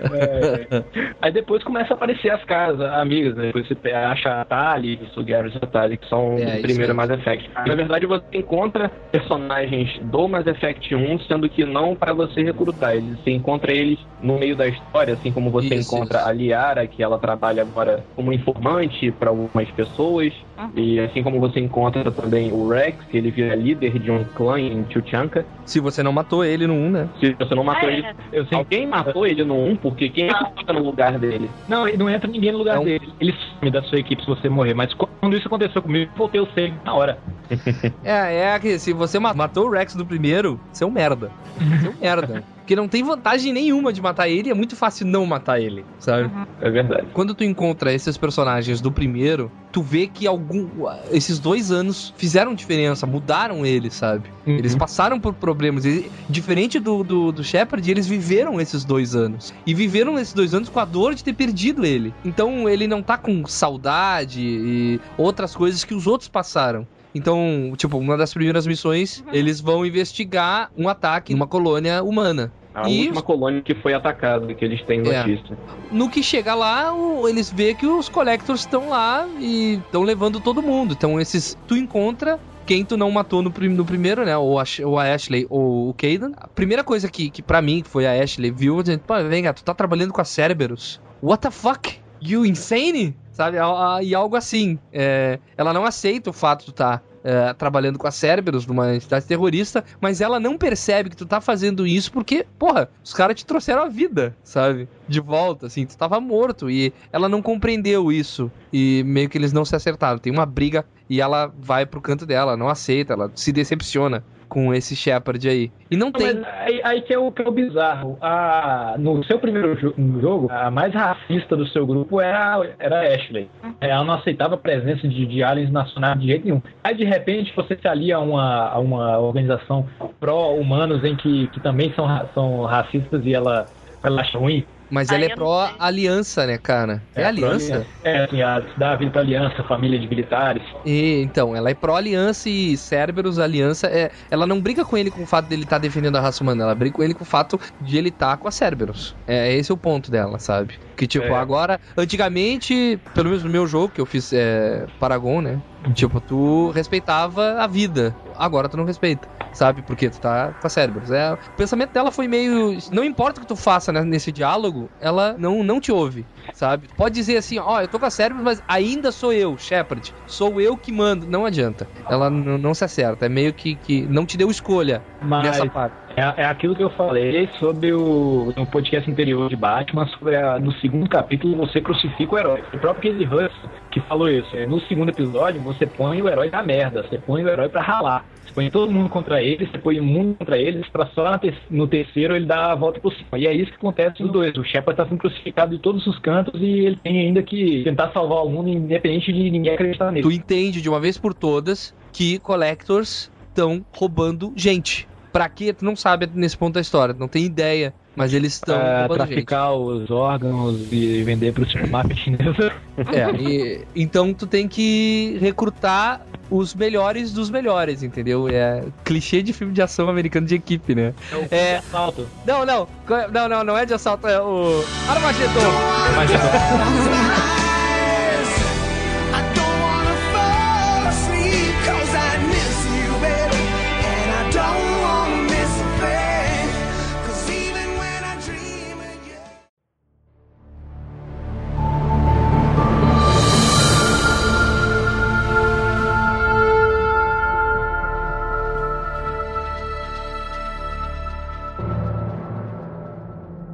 É. Aí depois começa a aparecer as caras amigas, né? Depois você acha a Tali, o Garrus e a Tali, que são É, isso primeiro é. Mass Effect. Na verdade, você encontra personagens do Mass Effect 1, sendo que não para você recrutar. Eles, você encontra eles no meio da história, assim como você Isso, encontra isso. a Liara, que ela trabalha agora como informante para algumas pessoas. E assim como você encontra também o Rex, que ele vira líder de um clã em Chuchanka. Se você não matou ele no 1, né? Se você não matou Ah, é. ele, Eu sei. alguém matou ele no 1, porque quem é que fica no lugar dele? Não, não entra ninguém no lugar É um- dele. Ele some da sua equipe se você morrer. Mas quando isso aconteceu comigo, eu voltei o save na hora. É, é que se você ma- matou o Rex do primeiro, você é um merda. Você é um merda. Porque não tem vantagem nenhuma de matar ele, é muito fácil não matar ele, sabe? É verdade. Quando tu encontra esses personagens do primeiro, tu vê que algum, esses dois anos fizeram diferença, mudaram eles, sabe? Uhum. Eles passaram por problemas. E, diferente do, do, do Shepard, eles viveram esses dois anos. E viveram esses dois anos com a dor de ter perdido ele. Então ele não tá com saudade e outras coisas que os outros passaram. Então, tipo, uma das primeiras missões, eles vão investigar um ataque numa colônia humana. A E última colônia que foi atacada, que eles têm É. notícia. No que chega lá, o- eles vê que os Collectors estão lá e estão levando todo mundo. Então, esses. Tu encontra quem tu não matou no, prim- no primeiro, né? Ou a, ou a Ashley ou o Caden. A primeira coisa que, que para mim, que foi a Ashley, viu, dizendo: pô, vem cá, tu tá trabalhando com a Cerberus. What the fuck? You insane? Sabe? E algo assim. É, ela não aceita o fato de tu tá. É, trabalhando com a Cerberus numa entidade terrorista, mas ela não percebe que tu tá fazendo isso porque, porra, os caras te trouxeram a vida, sabe? De volta, assim, tu tava morto e ela não compreendeu isso e meio que eles não se acertaram. Tem uma briga e ela vai pro canto dela, não aceita, ela se decepciona com esse Shepard aí. E não tem. Mas aí, aí que, é o, que é o bizarro. A, no seu primeiro jo- jogo, a mais racista do seu grupo era, era a Ashley. É, Ela não aceitava a presença de, de aliens nacionais de jeito nenhum. Aí, de repente, você se alia a uma, a uma organização pró-humanos em que, que também são, são racistas e ela, ela acha ruim. Mas ela é pró-aliança, né, cara? É, aliança. É, assim, a, dá a vida pra aliança, família de militares. E, então, ela é pró-aliança e Cerberus, aliança, é, ela não briga com ele com o fato dele estar defendendo a raça humana, ela briga com ele com o fato de ele estar com a Cerberus. É esse é o ponto dela, sabe? Que, tipo, É. agora, antigamente, pelo menos no meu jogo, que eu fiz é, Paragon, né? Tipo, tu respeitava a vida. Agora tu não respeita, sabe? Porque tu tá com a Cerberus. É, o pensamento dela foi meio. Não importa o que tu faça né, nesse diálogo, ela não, não te ouve, sabe? Tu Pode dizer assim, ó, eu tô com a Cerberus, mas ainda sou eu, Shepard. Sou eu que mando. Não adianta. Ela não se acerta. É meio que, que não te deu escolha Mas nessa parte. É, é aquilo que eu falei sobre o no podcast anterior de Batman, sobre a- no segundo capítulo você crucifica o herói. O próprio Casey Hudson que falou isso. É, No segundo episódio você põe o herói na merda, você põe o herói pra ralar. Você põe todo mundo contra eles, você põe o mundo contra eles, pra só no terceiro ele dar a volta por cima. E é isso que acontece nos dois. O Shepard tá sendo crucificado de todos os cantos e ele tem ainda que tentar salvar o mundo, independente de ninguém acreditar nele. Tu entende de uma vez por todas que Collectors estão roubando gente. Pra quê? Tu não sabe nesse ponto da história, tu não tem ideia. Mas eles estão Pra roubando gente. traficar os órgãos e vender pro máfia chinesa. É, e- então tu tem que recrutar os melhores dos melhores, entendeu? É clichê de filme de ação americano de equipe, né? É. Assalto. Não, não, não, não, não é de assalto, é o Armagedon. I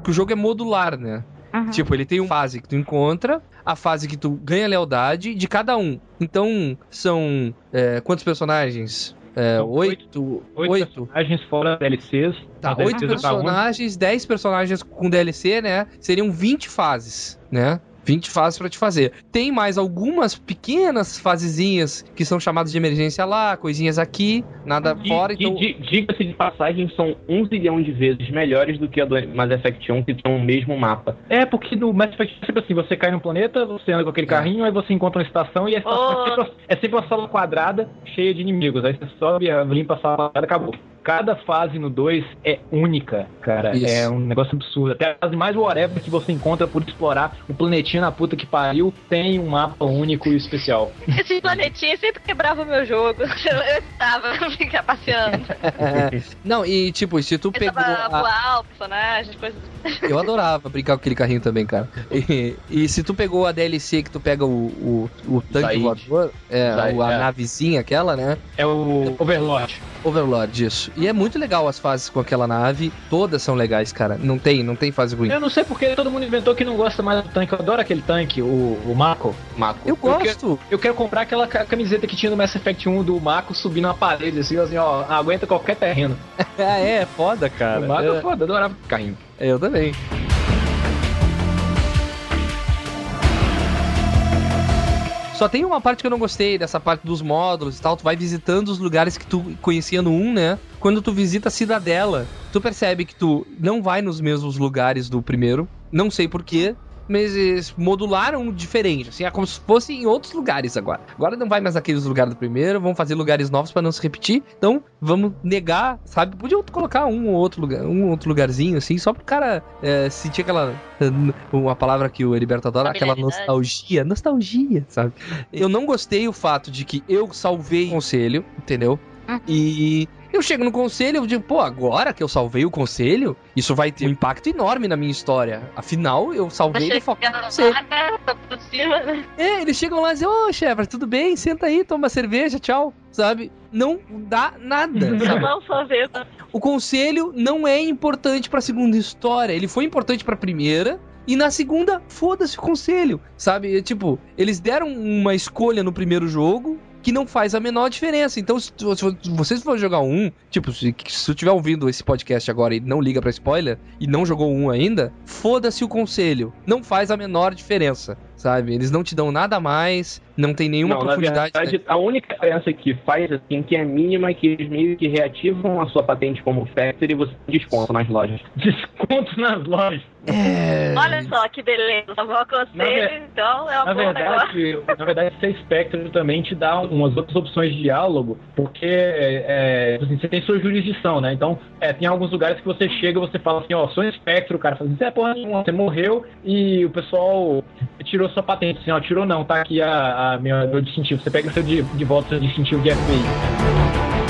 Que o jogo é modular, né? Uhum. Tipo, ele tem uma fase que tu encontra, a fase que tu ganha lealdade de cada um. Então, são é, quantos personagens? É, oito, Oito, oito. personagens fora DLCs. Tá, As oito DLCs um. personagens, 10 personagens com DLC, né? Seriam 20 fases, né? 20 fases pra te fazer. Tem mais algumas pequenas fasezinhas que são chamadas de emergência lá, coisinhas aqui, nada E- fora, e então... di- Diga-se de passagem, são um zilhão de vezes melhores do que a do Mass Effect 1, que tem o mesmo mapa. É, porque no Mass Effect é sempre assim, você cai no planeta, você anda com aquele carrinho, aí você encontra uma estação e a estação Oh. é, sempre, é sempre uma sala quadrada cheia de inimigos. Aí você sobe, limpa a sala quadrada, acabou. Cada fase no 2 é única, cara. Isso. É um negócio absurdo. Até a fase mais whatever que você encontra por explorar o planetinho na puta que pariu tem um mapa único e especial. Esse planetinha sempre quebrava o meu jogo. Eu tava ficar passeando. Não, e tipo, se tu Eu pegou... tava a- personagem, coisas Eu adorava brincar com aquele carrinho também, cara. E, e se tu pegou a DLC que tu pega o, o, o tanque voador, é, Said, a é. navezinha aquela, né? É o Overlord. Overlord, isso. E é muito legal as fases com aquela nave. Todas são legais, cara. Não tem, não tem fase ruim. Eu não sei porque todo mundo inventou que não gosta mais do tanque. Eu adoro aquele tanque, o, o Mako. Mako. Eu gosto. Eu quero comprar aquela ca- camiseta que tinha no Mass Effect 1 do Mako subindo uma parede, assim, assim, ó, aguenta qualquer terreno. É, é foda, cara. o Mako é É, foda, eu adorava o carrinho. eu também. Só tem uma parte que eu não gostei, dessa parte dos módulos e tal. Tu vai visitando os lugares que tu conhecia no 1, né? Quando tu visita a Cidadela, tu percebe que tu não vai nos mesmos lugares do primeiro. Não sei porquê. Mas eles modularam diferente, assim, é como se fosse em outros lugares agora. Agora não vai mais naqueles lugares do primeiro, vão fazer lugares novos pra não se repetir. Então, vamos negar, sabe? Podiam colocar um ou outro lugar, um ou outro lugarzinho, assim, só pro cara é, sentir aquela. Uma palavra que o Heriberto adora, aquela nostalgia. Nostalgia, sabe? Eu não gostei o fato de que eu salvei o conselho, entendeu? E eu chego no conselho, eu digo, pô, agora que eu salvei o conselho, isso vai ter um impacto enorme na minha história. Afinal, eu salvei no conselho. cima, né? É, eles chegam lá e dizem, ô, Shepard, tudo bem? Senta aí, toma cerveja, tchau. Sabe? Não dá nada, sabe? Não só ver. O conselho não é importante pra segunda história. Ele foi importante pra primeira. E na segunda, foda-se o conselho, sabe? É, Tipo, eles deram uma escolha no primeiro jogo que não faz a menor diferença. Então, se, se vocês forem jogar um, tipo, se, se tu tiver ouvindo esse podcast agora e não liga pra spoiler e não jogou um ainda, foda-se o conselho. Não faz a menor diferença, sabe? Eles não te dão nada mais, não tem nenhuma Não, na profundidade. né? verdade, a única diferença que faz, assim, que é mínima, é que eles meio que reativam a sua patente como Factory e você tem desconto nas lojas. Desconto nas lojas. É... Olha só que beleza. Salvou o conselho, Na ver- então é um Na bom negócio. verdade, na verdade, esse Spectre também te dá umas outras opções de diálogo, porque é, assim, você tem sua jurisdição, né? Então, é, tem alguns lugares que você chega e você fala assim, ó, sou um espectro, o cara fala assim, é, porra, nenhuma, você morreu e o pessoal tirou sua patente, assim, ó, tirou não, tá aqui a, a meu, meu distintivo. Você pega seu de, de volta seu distintivo de FBI.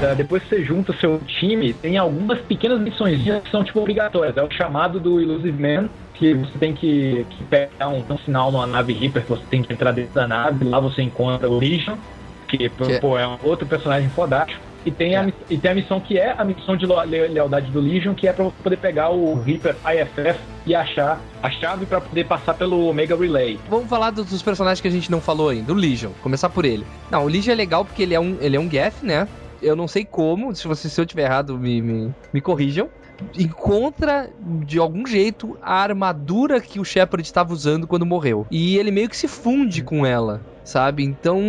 Uh, Depois que você junta o seu time, tem algumas pequenas missões que são tipo obrigatórias. É o chamado do Illusive Man, que você tem que, que pegar um, um sinal numa nave Reaper, que você tem que entrar dentro da nave, lá você encontra o Legion, que, Que- pô, é um outro personagem fodástico. E tem, a, É. mi- e tem a missão que é a missão de lealdade do Legion, que é pra você poder pegar o Reaper IFF e achar a chave pra poder passar pelo Omega Relay. Vamos falar dos, dos personagens que a gente não falou ainda. O Legion. Começar por ele. Não, o Legion é legal porque ele é um, ele é um Geth, né? Eu não sei como, se, você, se eu tiver errado, me, me, me corrijam. Encontra de algum jeito a armadura que o Shepard estava usando quando morreu. E ele meio que se funde com ela, sabe? Então,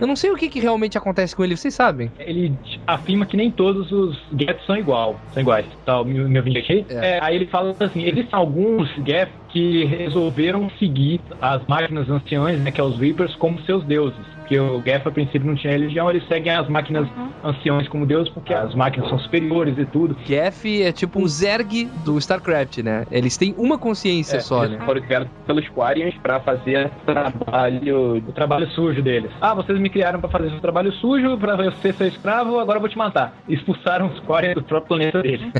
eu não sei o que, que realmente acontece com ele, vocês sabem? ele afirma que nem todos os Geths são igual, são iguais. Tá, o meu, meu vídeo aqui. É. É, aí ele fala assim, existem alguns Geth que resolveram seguir as máquinas anciãs, né, que é os Reapers, como seus deuses. Porque o Geth, a princípio, não tinha religião, eles seguem as máquinas anciãs como deuses, porque as máquinas são superiores e tudo. Geth é tipo um Zerg do StarCraft, né? Eles têm uma consciência É, só, Eles né? foram criados pelos Quarians pra fazer trabalho O trabalho sujo deles. Ah, vocês me criaram pra fazer esse trabalho sujo, pra você ser escravo, agora eu vou te matar. Expulsaram os Quarians do próprio planeta deles.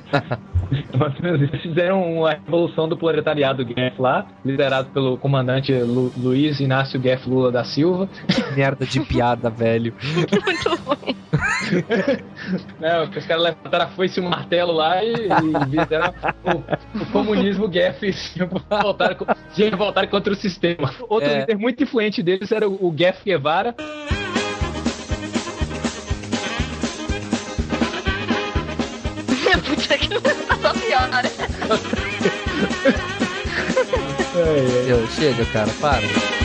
Eles fizeram a revolução do proletariado Geth lá, liderado pelo comandante Lu- Luiz Inácio Geth Lula da Silva. Merda de piada, velho. Muito ruim. Né, os caras levantaram a foice e o martelo lá e, e fizeram o, o comunismo Geth e se se revoltaram contra o sistema. Outro É. líder muito influente deles era o, o Geth Guevara. Puta que só piora. Eu, chega, cara, para.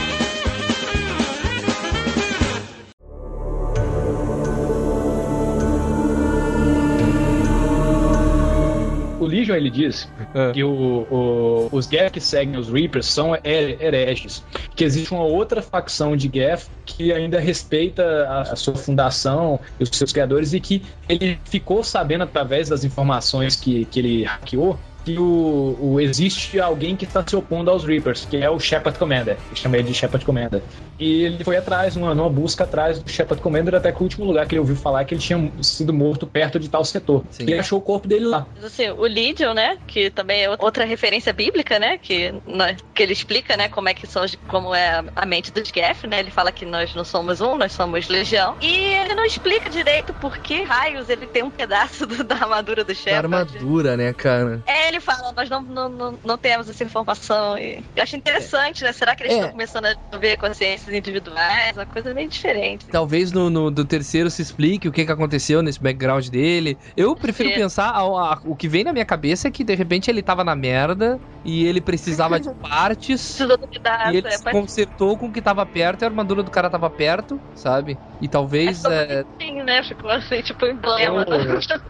O Legion ele diz É. que o, o- os Geth que seguem os Reapers são her- hereges, que existe uma outra facção de Geth que ainda respeita a, a sua fundação e os seus criadores e que ele ficou sabendo através das informações que, que ele hackeou que o, o- existe alguém que está se opondo aos Reapers, que é o Shepard Commander. Eu chamei ele de Shepard Commander. E ele foi atrás, numa, numa busca atrás do Shepard Commander, até que o último lugar que ele ouviu falar é que ele tinha sido morto perto de tal setor. Sim. E ele achou o corpo dele lá. Mas, assim, o Legion, né, que também é outra referência bíblica, né, que, nós- que ele explica, né, como é que são, como é a- mente dos Geth, né, ele fala que nós não somos um, nós somos legião, e ele não explica direito por que raios ele tem um pedaço do- da armadura do Da Shepard. armadura, né, cara? É, ele ele fala, nós não, não, não, não temos essa informação. E eu acho interessante, né? Será que eles É. estão começando a ver consciências individuais? Uma coisa meio diferente. Talvez no, no- do terceiro se explique o que, que aconteceu nesse background dele. Eu prefiro Sim. pensar, a- a- o que vem na minha cabeça é que de repente ele tava na merda e ele precisava de partes. Precisou do pedaço. E ele é, se pode consertou com o que tava perto e a armadura do cara tava perto, sabe? E talvez. É, Sim, né? Ficou assim, tipo, emblema.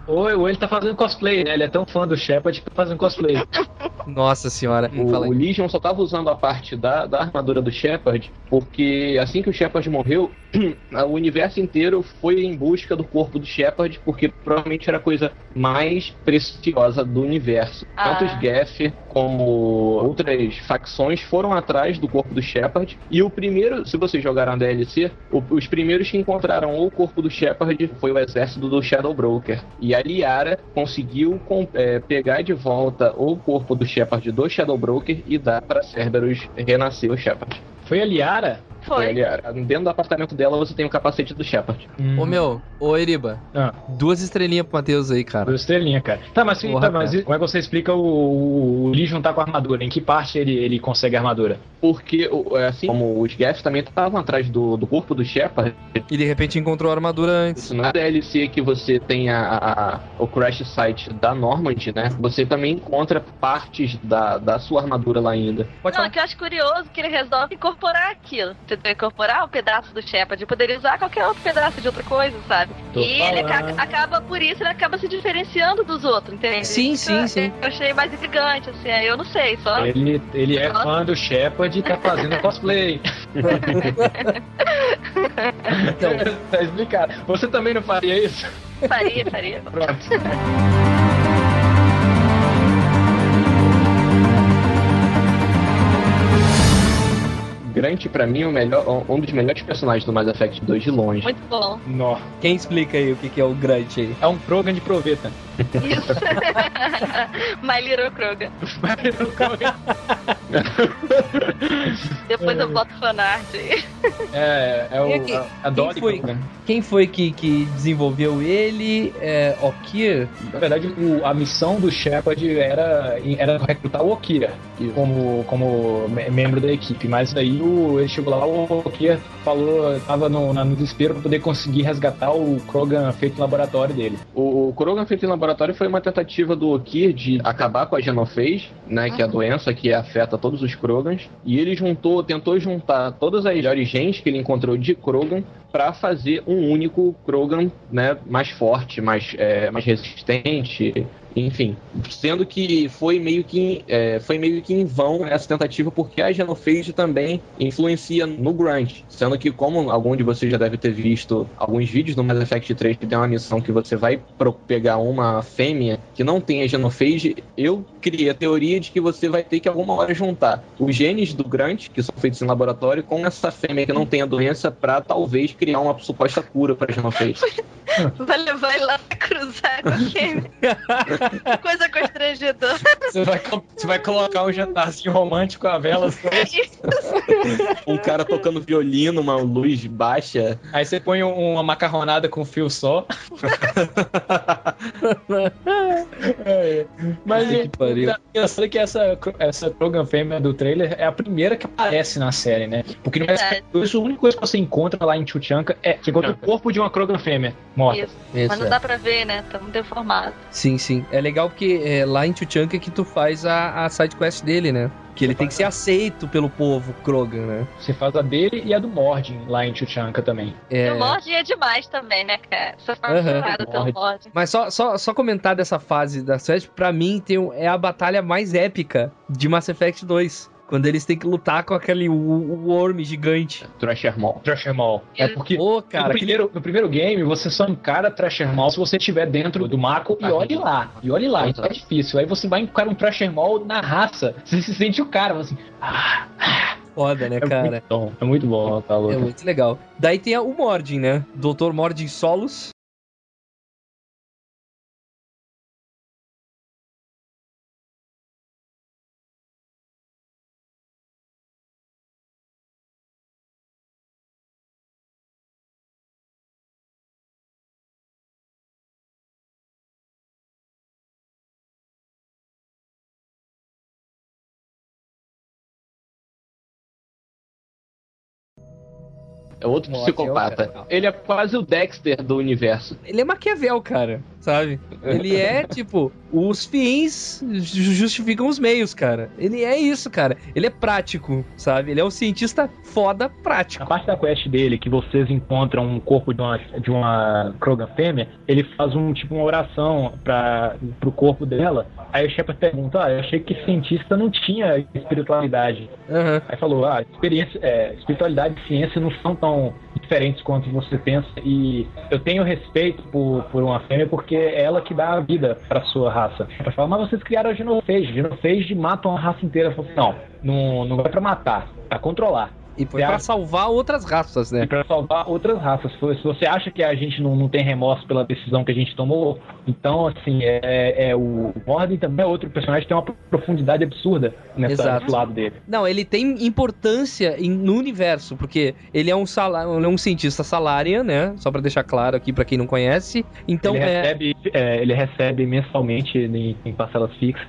Ou, ou ele tá fazendo cosplay, né? Ele é tão fã do Shepard que tá fazendo cosplay. Nossa senhora. O, o Legion só tava usando a parte da, da armadura do Shepard, porque assim que o Shepard morreu, o universo inteiro foi em busca do corpo do Shepard, porque provavelmente era a coisa mais preciosa do universo. Ah. Tanto os Geth como outras facções foram atrás do corpo do Shepard, e o primeiro, se vocês jogaram a DLC, o- os primeiros que encontraram o corpo do Shepard foi o exército do Shadow Broker. E a Liara conseguiu com- é, pegar de volta o corpo do Shepard do Shadow Broker e dar para Cerberus renascer o Shepard. Foi a Liara? Foi a Liara. Dentro do apartamento dela você tem o capacete do Shepard. Ô meu, ô Eriba, Ah. duas estrelinhas pro Matheus aí, cara. Duas estrelinhas, cara. Tá, mas, Porra, tá, mas cara. como é que você explica o, o Legion tá com a armadura? Em que parte ele, ele consegue a armadura? Porque, o- é, assim como os Geth também estavam atrás do, do corpo do Shepard, E de repente encontrou a armadura antes. Isso na DLC que você tem a, a- a- o crash site da Normandy, né? Você também encontra partes da, da sua armadura lá ainda. não, é que eu acho curioso que ele resolve incorporar aquilo. Entendeu? Incorporar um pedaço do Shepard. Poderia usar qualquer outro pedaço de outra coisa, sabe? Tô e ele falando. aca- acaba, por isso, ele acaba se diferenciando dos outros, entende? Sim, Isso sim, eu- sim. Eu achei mais elegante, assim. aí Eu não sei, só. Ele, ele é fã do Shepard e tá fazendo cosplay. Então, tá explicado. Você também não faria isso? Faria, faria. Pronto. Grant, pra mim, é o melhor, um dos melhores personagens do Mass Effect 2 de longe. Muito bom. Nó. quem explica aí o que, que é o Grant aí? É um Krogan de proveta. Isso. My Little Krogan. Depois eu boto fanart aí. É, é o, aqui, a, a quem Dolly foi? Krogan. Quem foi que, que desenvolveu ele? É, Okir? Na verdade, o- a missão do Shepard era, era recrutar o Okira como, como me- membro da equipe. Mas daí o, ele chegou lá, o Okira falou, tava no, no desespero pra poder conseguir resgatar o Krogan feito no laboratório dele. O, o Krogan feito em laboratório foi uma tentativa do Okir de acabar com a genophage, né, que é a doença que afeta todos os Krogans, e ele juntou, tentou juntar todas as genes que ele encontrou de Krogan para fazer um único Krogan, né, mais forte, mais, é, mais resistente, enfim, sendo que foi meio que é, foi meio que em vão essa tentativa porque a genophage também influencia no Grunt, sendo que como algum de vocês já deve ter visto alguns vídeos do Mass Effect 3 que tem uma missão que você vai pegar uma fêmea que não tem a genophage, eu criei a teoria de que você vai ter que alguma hora juntar os genes do Grunt, que são feitos em laboratório, com essa fêmea que não tem a doença para talvez criar uma suposta cura para genophage. Vai levar ele lá cruzar com quem? Coisa constrangedora. Você vai, você vai colocar um jantarzinho romântico à vela, um cara tocando violino, uma luz baixa. aí você põe um- uma macarronada com fio só. É, Mas Puta que pariu. engraçado que essa, essa Krogan fêmea do trailer é a primeira que aparece na série, né? Porque no Mass Effect 2, a única coisa que você encontra lá em Chuchanka é você encontra o corpo de uma Krogan fêmea morta. Isso. Isso, Mas não é. dá pra ver, né? Tá muito deformado. Sim, sim. É legal porque é lá em Chuchanka que tu faz a, a side quest dele, né? Que ele tem que ser aceito pelo povo Krogan, né? Você faz a dele e a do Mordin lá em Chuchanka também. É... E o Mordin é demais também, né, cara? Sou Aham. apaixonada pelo Mordin. Mordin. Mas só, só, só comentar dessa fase da série, pra mim tem, um- é a batalha mais épica de Mass Effect 2. Quando eles têm que lutar com aquele o, o Worm gigante. Thrasher Maul. Trasher Maul. É porque Pô, cara, no, aquele- primeiro, no primeiro game, você só encara Trasher Maul se você estiver dentro do Mako e Ah, olhe lá. E olhe lá, então é difícil. Aí você vai encarar um Trasher Maul na raça. Você se sente o cara, assim. Ah, foda, né, é cara? muito bom. É muito bom, tá louco. É muito legal. Daí tem o Mordin, né? Dr. Mordin Solus. Outro Morte, psicopata. Ele é quase o Dexter do universo. Ele é Maquiavel, cara, sabe? Ele é, tipo, os fins ju- justificam os meios, cara. Ele é isso, cara. Ele é prático, sabe? Ele é um cientista foda prático. A parte da quest dele, que vocês encontram um corpo de uma, de uma Krogan fêmea, ele faz um tipo uma oração para pro corpo dela. Aí o Shepard pergunta: Ah, eu achei que cientista não tinha espiritualidade. Aham. Aí falou: Ah, experiência, é, espiritualidade e ciência não são tão diferentes quanto você pensa. E eu tenho respeito por, por uma fêmea porque é ela que dá a vida pra sua raça. Ela fala: Mas vocês criaram a genophage. Genophage matam a raça inteira. Eu falo, não, não, não vai pra matar, pra controlar. E foi pra salvar outras raças, né? E pra salvar outras raças. Se você acha que a gente não, não tem remorso pela decisão que a gente tomou, então, assim, é, é o Morden também é outro personagem que tem uma profundidade absurda nessa, nesse lado dele. Não, ele tem importância em- no universo, porque ele é um ele é um cientista Salarian, né? Só pra deixar claro aqui pra quem não conhece. Então ele, é recebe, é, ele recebe mensalmente em, em parcelas fixas.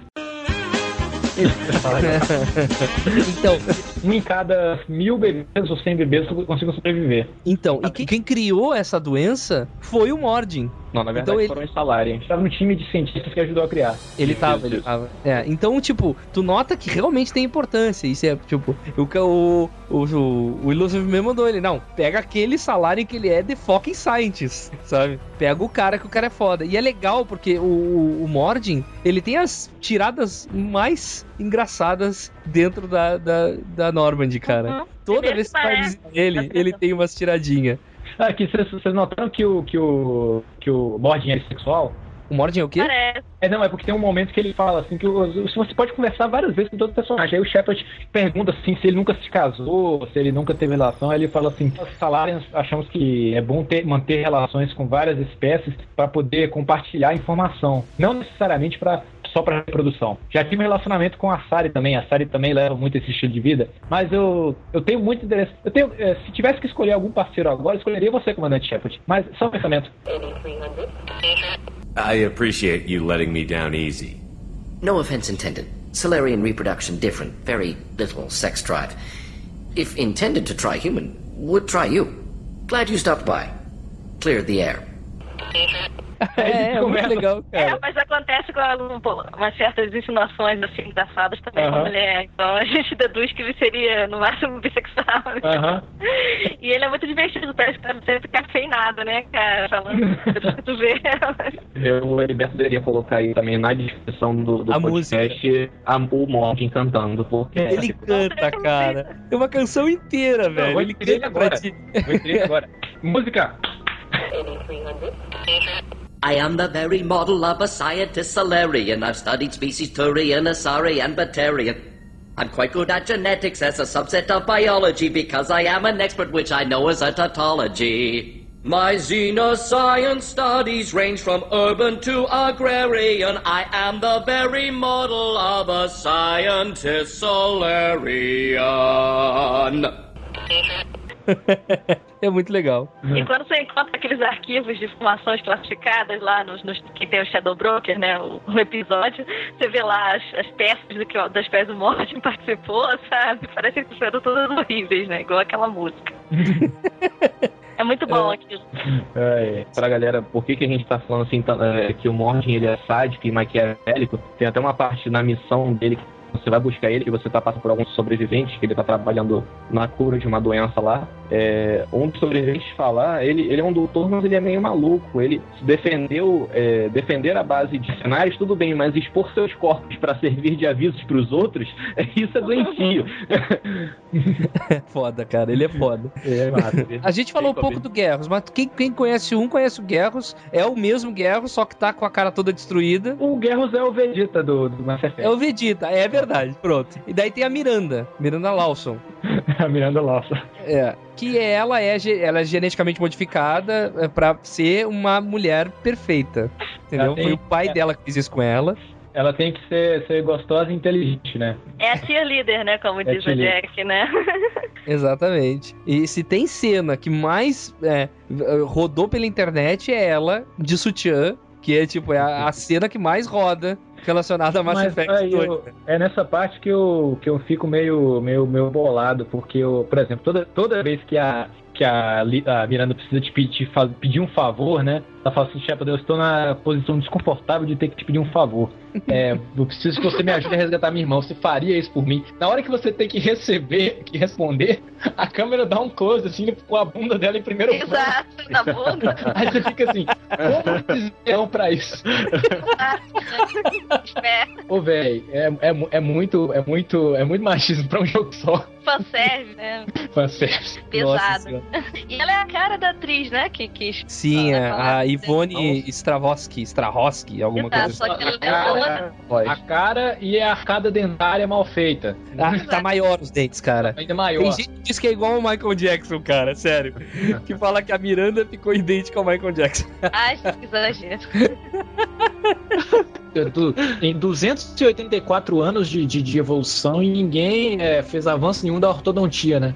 então, um em cada mil bebês ou cem bebês consigam sobreviver. Então, e quem, quem criou essa doença foi o Mordin. Não, na verdade Então ele- foram em salário. A gente estava no time de cientistas que ajudou a criar. Ele Isso, tava, isso, ele isso. tava. É, então, tipo, tu nota que realmente tem importância. Isso é, tipo, o, ca- o, o, o, o Illusive me mandou ele. Não, pega aquele salário que ele é de fucking scientist, sabe? Pega o cara que o cara é foda. E é legal porque o, o, o Mordin, ele tem as tiradas mais engraçadas dentro da, da, da Normandy, cara. Toda Primeiro vez que que visitar ele, ele tem umas tiradinhas. Ah, aqui, vocês, vocês notaram que o, que o, que o Mordin é bissexual? O Mordin é o quê? Parece. É, não, é porque tem um momento que ele fala assim que você pode conversar várias vezes com todo personagem. Aí o Shepard pergunta assim se ele nunca se casou, se ele nunca teve relação. Aí ele fala assim: nós Salarians achamos que é bom ter, manter relações com várias espécies para poder compartilhar informação, não necessariamente para só para reprodução. Já tive um relacionamento com a Sari também. A Sari também leva muito esse estilo de vida. Mas eu, eu tenho muito interesse. Eu tenho, eh, se tivesse que escolher algum parceiro agora, eu escolheria você, comandante Shepard. Mas só um pensamento. I appreciate you letting me down easy. No offense intended. Solarian reproduction different, very little sex drive. If intended to try human, would try you. Glad you stopped by. Cleared the air. É, é muito legal, É, cara. mas acontece com algum- pô, umas certas insinuações assim engraçadas também com a mulher. Então a gente deduz que ele seria no máximo bissexual. né? Aham. E ele é muito divertido, parece que tá sempre cafeinado, né, cara? Falando que tu vê. Eu, Heriberto, deveria colocar aí também na descrição do, do A podcast a, o Mordin cantando, porque Ele canta, cara. Tem uma canção inteira, Não, velho. Ele canta pra agora. ti. Vou agora. Música! I am the very model of a scientist Solarian. I've studied species Turian, Asari, and Batarian. I'm quite good at genetics as a subset of biology because I am an expert which I know is a tautology. My xenoscience studies range from urban to agrarian. I am the very model of a scientist Solarian. É muito legal. E quando você encontra aqueles arquivos de informações classificadas lá nos, nos que tem o Shadow Broker, né? O, o episódio, você vê lá as, as peças do que, das peças do Morty participou, sabe? Parece que foram todas horríveis, né? Igual aquela música. é muito bom aquilo. É, pra galera, por que, que a gente tá falando assim, tá, é, que o Mordin ele é sádico e maquiavélico? Tem até uma parte na missão dele que você vai buscar ele, que você tá passando por alguns sobreviventes, que ele tá trabalhando na cura de uma doença lá. É, um dos sobreviventes falar, ele, ele é um doutor, mas ele é meio maluco. Ele defendeu, é, defender a base de cenários, tudo bem, mas expor seus corpos pra servir de avisos pros outros, é, isso é doentio. É foda, cara. Ele é foda. É, massa. A gente falou um pouco do Guerros, mas quem, quem conhece um conhece o Guerros. É o mesmo Guerros, só que tá com a cara toda destruída. O Guerros é o Vegeta do, do Mass Effect. É o Vegeta, é verdade. Pronto. E daí tem a Miranda, Miranda Lawson. a Miranda Lawson. É. Que ela é, ela é geneticamente modificada é, pra ser uma mulher perfeita. Entendeu? Tem- Foi o pai é. dela que fez isso com ela. Ela tem que ser, ser gostosa e inteligente, né? É a cheerleader, né? Como diz o. Jack, né? Exatamente. E se tem cena que mais é, rodou pela internet é ela, de sutiã, que é tipo, é a, a cena que mais roda relacionada a Mass Mas Effect aí 2. eu- é nessa parte que eu, que eu fico meio, meio, meio bolado, porque, eu, por exemplo, toda, toda vez que a, que a, a Miranda precisa te pedir, pedir um favor, né? Ela fala assim, Shepard, eu estou na posição desconfortável de ter que te pedir um favor. É, eu preciso que você me ajude a resgatar minha irmã. Você faria isso por mim? Na hora que você tem que receber, que responder, a câmera dá um close, assim, com a bunda dela em primeiro plano. Exato, na bunda. Aí você fica assim, como não pra isso? É, Ô, véi, é, é, é muito, é muito, é muito machismo pra um jogo só. fanservice, né? Fanservice. Nossa Pesado. E ela é a cara da atriz, né? Que, que Sim, Ah, a, a ah, Ivone Stravosky, Strahovski, alguma Exato, coisa assim. A cara, a cara e a arcada dentária mal feita. Ah, tá maior os dentes, cara. Ainda maior. Tem gente que diz que é igual ao Michael Jackson, cara, sério. que fala que a Miranda ficou idêntica ao Michael Jackson. Ai, que exagero. Em 284 anos de, de, de evolução e ninguém é, fez avanço nenhum da ortodontia, né?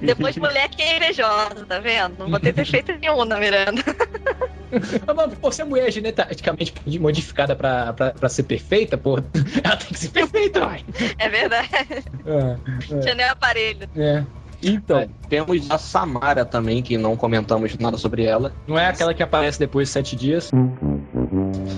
Depois mulher que é invejosa, tá vendo? Não vou ter defeito nenhum na Miranda. Ah, mas, pô, se a mulher é geneticamente modificada pra, pra, pra ser perfeita, pô, ela tem que ser perfeita, vai. É verdade. Tinha nem aparelho. É. Então, Temos a Samara também, que não comentamos nada sobre ela. Não é aquela que aparece depois de sete dias.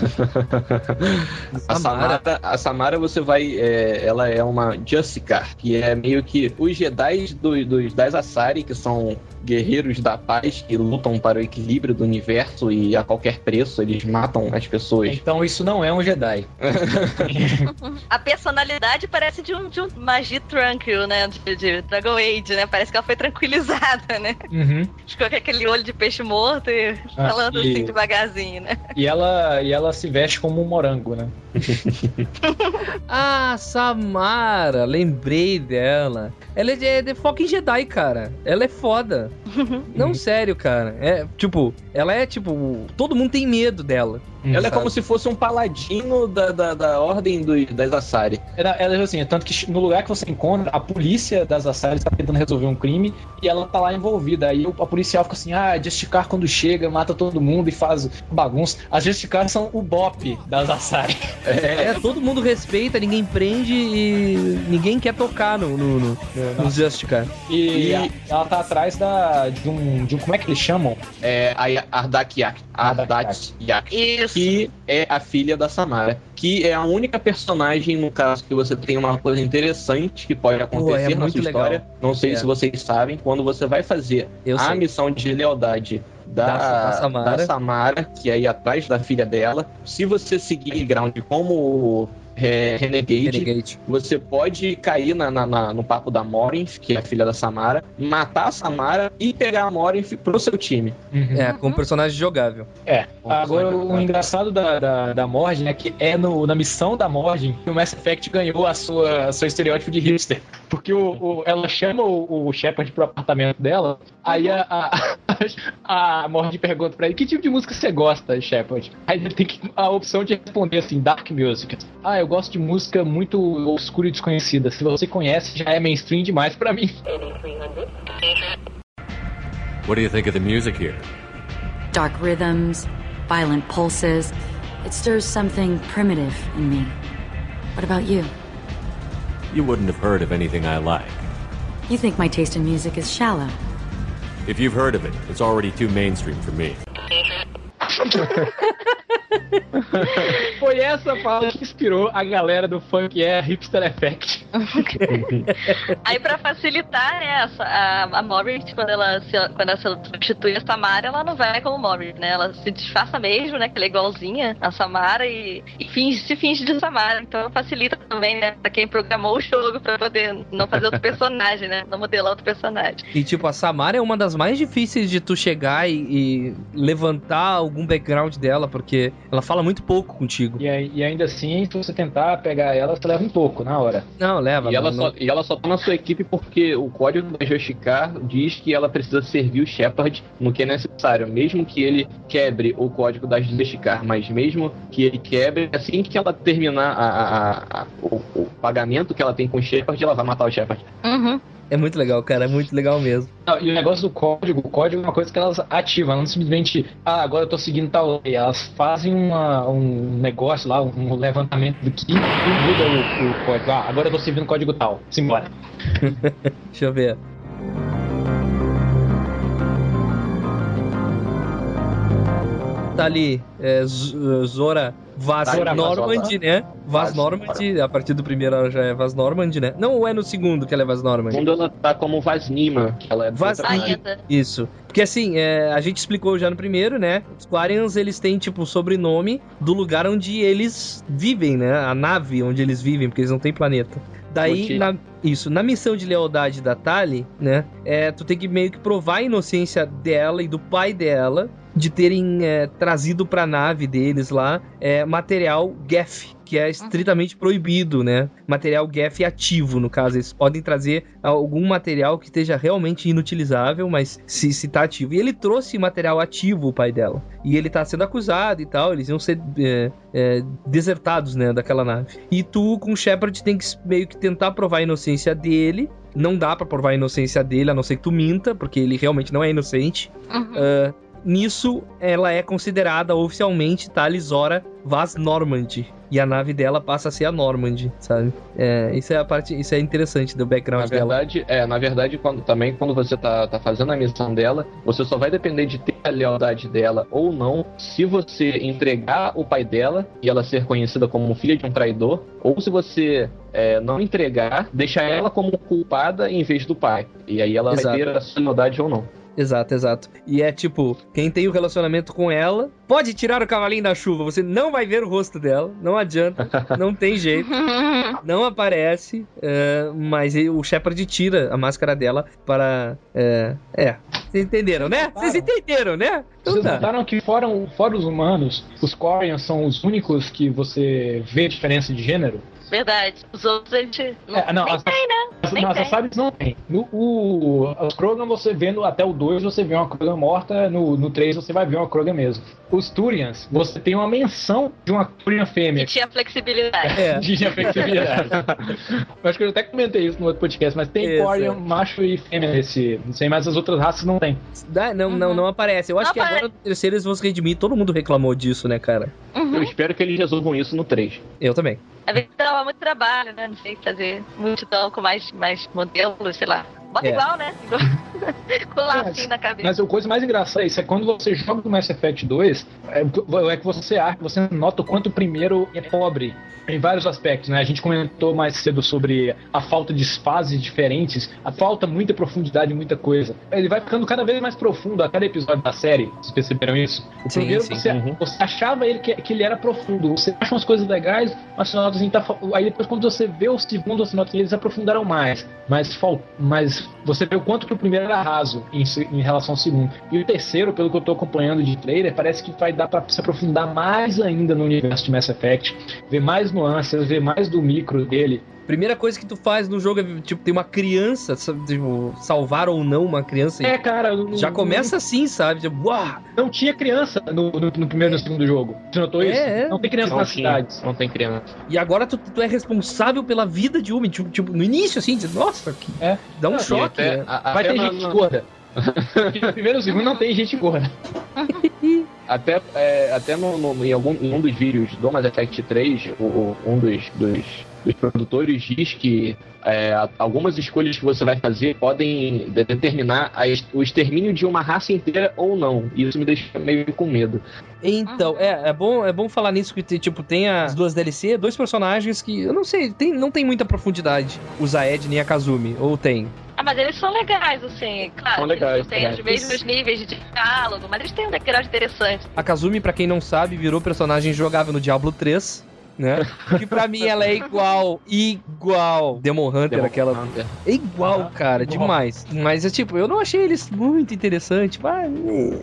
A Samara, a Samara você vai. é, ela é uma Justicar, que é meio que os Jedi do, dos das Asari, que são guerreiros da paz que lutam para o equilíbrio do universo e a qualquer preço eles matam as pessoas. Então isso não é um Jedi. A personalidade parece de um, de um Magi Tranquil, né? De, de Dragon Age, né? Parece que ela foi tranquilizada, né? Uhum. Ficou com aquele olho de peixe morto e Ah, falando e- assim devagarzinho, né? E ela, e ela se veste como um morango, né? Ah, Samara, lembrei dela. Ela é de, é de fucking Jedi, cara. Ela é foda. Não, sério, cara. É, tipo, ela é tipo. Todo mundo tem medo dela. Ela é como se fosse um paladino da, da, da ordem do, das Asari. Ela, ela é assim, tanto que no lugar que você encontra, a polícia das Assares está tentando resolver um crime e ela tá lá envolvida. Aí o- a policial fica assim: ah, Justicar quando chega, mata todo mundo e faz bagunça. As Justicar são o bop das Assares. É, todo mundo respeita, ninguém prende e ninguém quer tocar no, no, no, nos Justicar. E, E- a- ela tá atrás da, de, um, de um. Como é que eles chamam? É a Ardak Yak. Ardak Yak. Isso. Que é a filha da Samara, que é a única personagem, no caso, que você tem uma coisa interessante que pode acontecer é na sua legal. história. Não sei É. se vocês sabem, quando você vai fazer Eu a sei. missão de lealdade da, Da- da Samara. da Samara, que é ir atrás da filha dela, se você seguir ground como é, Renegade, Renegade. você pode cair na, na- na- no papo da Morinth, que é a filha da Samara, matar a Samara e pegar a Morinth pro seu time. É, como personagem jogável. É. Agora, personagem, o engraçado da, da, da Morgan é que é no, na missão da Morgan que o Mass Effect ganhou a sua, a seu estereótipo de hipster. Porque o, o- ela chama o, o Shepard pro apartamento dela, aí a, a, a Morgan pergunta pra ele: que tipo de música você gosta, Shepard? Aí ele tem que, a opção de responder assim: Dark Music. Ah, eu gosto de música muito obscura e desconhecida. Se você conhece, já é mainstream demais pra mim. What do you think of the music here? Dark rhythms, violent pulses. It stirs something primitive in me. What about you? You wouldn't have heard of anything I like. You think my taste in music is shallow. If you've heard of it, it's already too mainstream for me. Foi essa fala que inspirou a galera do Funk é Hipster Effect. Aí pra facilitar, né, essa, a, a quando ela, se, quando ela substitui a Samara, ela não vai como Maureen, né? Ela se disfarça mesmo, né? Que ela é igualzinha a Samara e, e finge, se finge de Samara. Então facilita também, né? Pra quem programou o jogo pra poder não fazer outro personagem, né? Não modelar outro personagem. E tipo, a Samara é uma das mais difíceis de tu chegar e, e levantar algum background dela, porque ela fala muito pouco contigo. E, e ainda assim, se você tentar pegar ela, você leva um pouco na hora. Não, leva. E ela, não- só, e ela só tá na sua equipe porque o código da Justicar diz que ela precisa servir o Shepard no que é necessário. Mesmo que ele quebre o código da Justicar, mas mesmo que ele quebre, assim que ela terminar a- a- a- o, o pagamento que ela tem com o Shepard, ela vai matar o Shepard. Uhum. É muito legal, cara, é muito legal mesmo. Não, e o negócio do código, o código é uma coisa que elas ativam, elas não simplesmente, ah, agora eu tô seguindo tal lei. Elas fazem uma, um negócio lá, um levantamento do que e muda o, o, código. Ah, agora eu tô seguindo código tal. Simbora. Deixa eu ver. Tá ali, é, Zora Vaz Zora Normand, Vazola. né? Vaz Vaz Normand, a partir do primeiro ela já é Vaz Normand, né? Não, ou é no segundo que ela é Vaz Normand? Quando ela tá como Vasnima, que ela é Vaz. Ainda. Isso. Porque assim, é, a gente explicou já no primeiro, né? Os Quarians, eles têm, tipo, o sobrenome do lugar onde eles vivem, né? A nave onde eles vivem, porque eles não têm planeta. Daí, na, isso, na missão de lealdade da Tali, né? É, tu tem que meio que provar a inocência dela e do pai dela de terem é, trazido pra nave deles lá é, material GEF, que é estritamente proibido, né? Material GEF ativo, no caso. Eles podem trazer algum material que esteja realmente inutilizável, mas se, se tá ativo. E ele trouxe material ativo, o pai dela. E ele tá sendo acusado e tal, eles iam ser é, é, desertados, né, daquela nave. E tu, com o Shepard, tem que meio que tentar provar a inocência dele. Não dá pra provar a inocência dele, a não ser que tu minta, porque ele realmente não é inocente. Uhum. Ah, nisso, ela é considerada oficialmente Talisora Vaz Normand. E a nave dela passa a ser a Normand, sabe? É, isso é a parte, isso é interessante do Na background dela. verdade, é, na verdade, quando, também quando você tá, tá fazendo a missão dela, você só vai depender de ter a lealdade dela ou não se você entregar o pai dela e ela ser conhecida como filha de um traidor, ou se você é, não entregar, deixar ela como culpada em vez do pai. E aí ela Exato. vai ter a sua lealdade ou não. Exato, exato. E é tipo, quem tem o relacionamento com ela, pode tirar o cavalinho da chuva, você não vai ver o rosto dela, não adianta, não tem jeito. não aparece, é, mas o Shepard tira a máscara dela para. É, é. Vocês entenderam, né? Vocês entenderam, né? Então Vocês tá. notaram que fora, fora os humanos, os Quarians são os únicos que você vê diferença de gênero? Verdade. Os outros a gente. Não, É, não, nem as- tem, né? As, Nem não, as tem. Asabis não tem. No, o, os Krogan você vendo até o 2, você vê uma Krogan morta. No, no 3 você vai ver uma Krogan mesmo. Os Turians, você tem uma menção de uma Turian fêmea. Que tinha flexibilidade. É. Tinha flexibilidade. eu acho que eu até comentei isso no outro podcast, mas tem é. macho e fêmea nesse. Não sei, mas as outras raças não tem. Dá- não, não, não aparece. Eu acho Não que agora no terceiro eles vão se redimir. Todo mundo reclamou disso, né, cara? Eu espero que eles resolvam isso no 3. Eu também. Às vezes dava muito trabalho, né? Não sei, fazer multidão com mais, mais modelos, sei lá. Bota É. igual, né? com lacinho na cabeça. Mas a coisa mais engraçada é isso, é quando você joga o Mass Effect 2, é, é que você, acha- você nota o quanto o primeiro é pobre em vários aspectos, né? A gente comentou mais cedo sobre a falta de fases diferentes, a falta muita profundidade, muita coisa. Ele vai ficando cada vez mais profundo a cada episódio da série, vocês perceberam isso? O Sim, primeiro sim. Você, Uhum. você achava ele que, que ele era profundo, você acha umas coisas legais, mas assim, tá, aí depois quando você vê o segundo, você nota que eles aprofundaram mais, mas, fal- mas você vê o quanto que o primeiro era raso em, em relação ao segundo. E o terceiro, pelo que eu tô acompanhando de trailer, parece que vai dar pra se aprofundar mais ainda no universo de Mass Effect, ver mais nuances, ver mais do micro dele. Primeira coisa que tu faz no jogo é, tipo, ter uma criança, sabe, tipo, salvar ou não uma criança. É, cara, no- Já no- começa assim, sabe? Tipo, uau! Não tinha criança no, no- no primeiro e no segundo jogo. Você notou É, isso? é. Não tem criança Não, nas tinha. cidades. não tem criança. E agora tu, tu é responsável pela vida de uma. Tipo, tipo, no início, assim, diz, nossa, que É. dá um Não, choque. até- né? a- Vai até ter gente gorda. No primeiro e no segundo não tem gente gorda. Até, é, até no, no- em, algum, em um dos vídeos do Mass Effect 3, o, o- um dos, dos, dos produtores diz que é, algumas escolhas que você vai fazer podem de- determinar a o extermínio de uma raça inteira ou não. E isso me deixa meio com medo. Então, é, é, bom, é bom falar nisso que, tipo, tem as duas DLC, dois personagens que, eu não sei, tem, não tem muita profundidade. O Zaed nem a Kazumi, ou tem? Ah, mas eles são legais, assim, claro. São legais, Eles têm os mesmos níveis de diálogo, mas eles têm um background interessante. A Kazumi, pra quem não sabe, virou personagem jogável no Diablo 3, né? Que pra mim ela é igual, igual Demon Hunter, Demon aquela. Hunter. É igual, cara, demais. Mas é tipo, eu não achei eles muito interessantes, mas eh,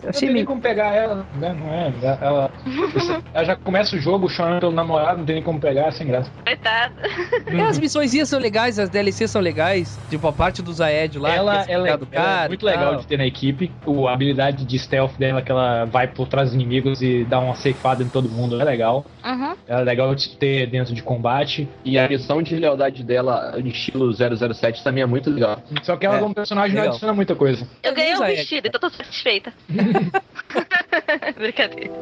Não achei tem nem meio. como pegar ela, né? Não é? Ela, ela já começa o jogo chorando pelo namorado, não tem nem como pegar, é sem graça. Coitado. É, as missões são legais, as DLCs são legais. Tipo, a parte do Zaed lá, ela, que é ela, é- do ela cara. é muito legal tal. de ter na equipe. O, a habilidade de stealth dela, que ela vai por trás dos inimigos e dá uma ceifada em todo mundo, é legal. Uhum. Ela é legal de ter dentro de combate. E a missão de lealdade dela, de estilo 007, também é muito legal. Só que ela, É, como personagem, não legal. adiciona muita coisa. Eu ganhei um Zaed, vestido, então tô satisfeita. Brincadeira.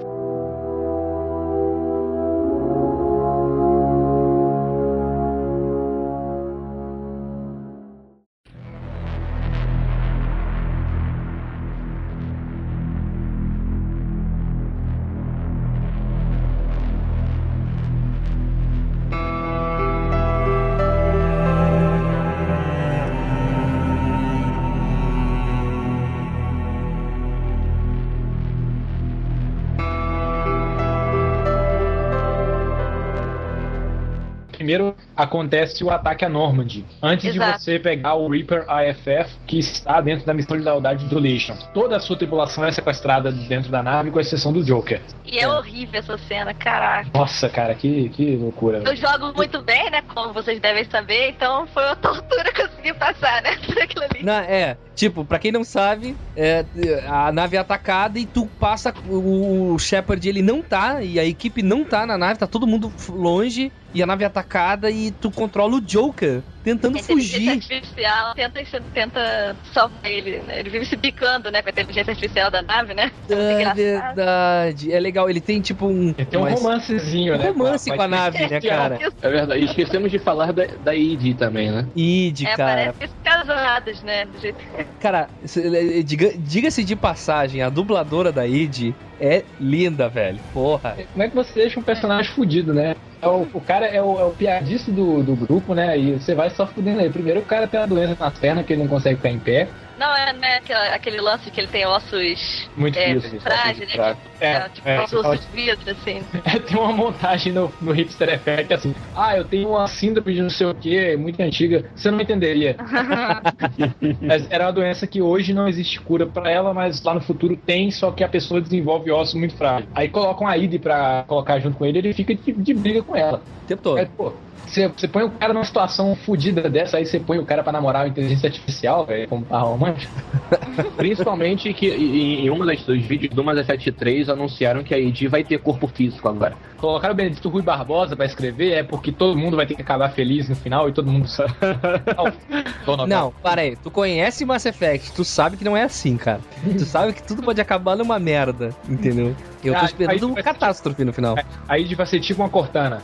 Acontece o ataque a Normandy. Antes Exato. de você pegar o Reaper AFF, que está dentro da missão de lealdade do Legion. Toda a sua tripulação é sequestrada dentro da nave, com exceção do Joker. E é horrível essa cena, caraca. Nossa, cara, que, que loucura. Eu jogo muito bem, né? Como vocês devem saber, então foi uma tortura conseguir passar, né? Por aquilo ali. Não, é, tipo, pra quem não sabe, é, a nave é atacada e tu passa. O, Shepard ele não tá, e a equipe não tá na nave, tá todo mundo longe, e a nave é atacada e tu controla o Joker tentando fugir. artificial tenta, tenta salvar ele, né? Ele vive se bicando, né? Com a inteligência artificial da nave, né? É verdade. É legal, ele tem tipo um. Tem um mas- romancezinho, um né? romance com a nave, né, cara? É verdade. E esquecemos de falar da, da ID também, né? Id, É, cara. parece casadas, né? Do jeito que... Cara, se- diga- diga-se de passagem, a dubladora da Id é linda, velho. Porra. Como é que você deixa um personagem fudido, né? É o, o cara é o, é o piadista do, do grupo, né? E você vai só fudendo ele. Primeiro o cara tem uma doença nas pernas que ele não consegue ficar em pé. Não, é né, aquele lance que ele tem ossos Muito é, isso, frágeis, né? É, tipo, é, ossos fala- de vidro, assim. É, tem uma montagem no, no Hipster Effect assim. Ah, eu tenho uma síndrome de não sei o que, muito antiga. Você não entenderia. Mas era uma doença que hoje não existe cura pra ela, mas lá no futuro tem, só que a pessoa desenvolve ossos muito frágeis. Aí colocam a Id pra colocar junto com ele, ele fica de, de briga com ela. O tempo todo. É, pô, você, você põe o cara numa situação fodida dessa, aí você põe o cara pra namorar uma inteligência artificial, velho, como par romântico. Principalmente que em, em das dos vídeos do Mass Effect 3 anunciaram que a ID vai ter corpo físico agora. Colocar o Benedito Rui Barbosa pra escrever é porque todo mundo vai ter que acabar feliz no final e todo mundo sabe. Não, para aí. Tu conhece Mass Effect, tu sabe que não é assim, cara. Tu sabe que tudo pode acabar numa merda, entendeu? Eu tô Ah, esperando aí uma catástrofe no final. Aí vai ser tipo uma Cortana.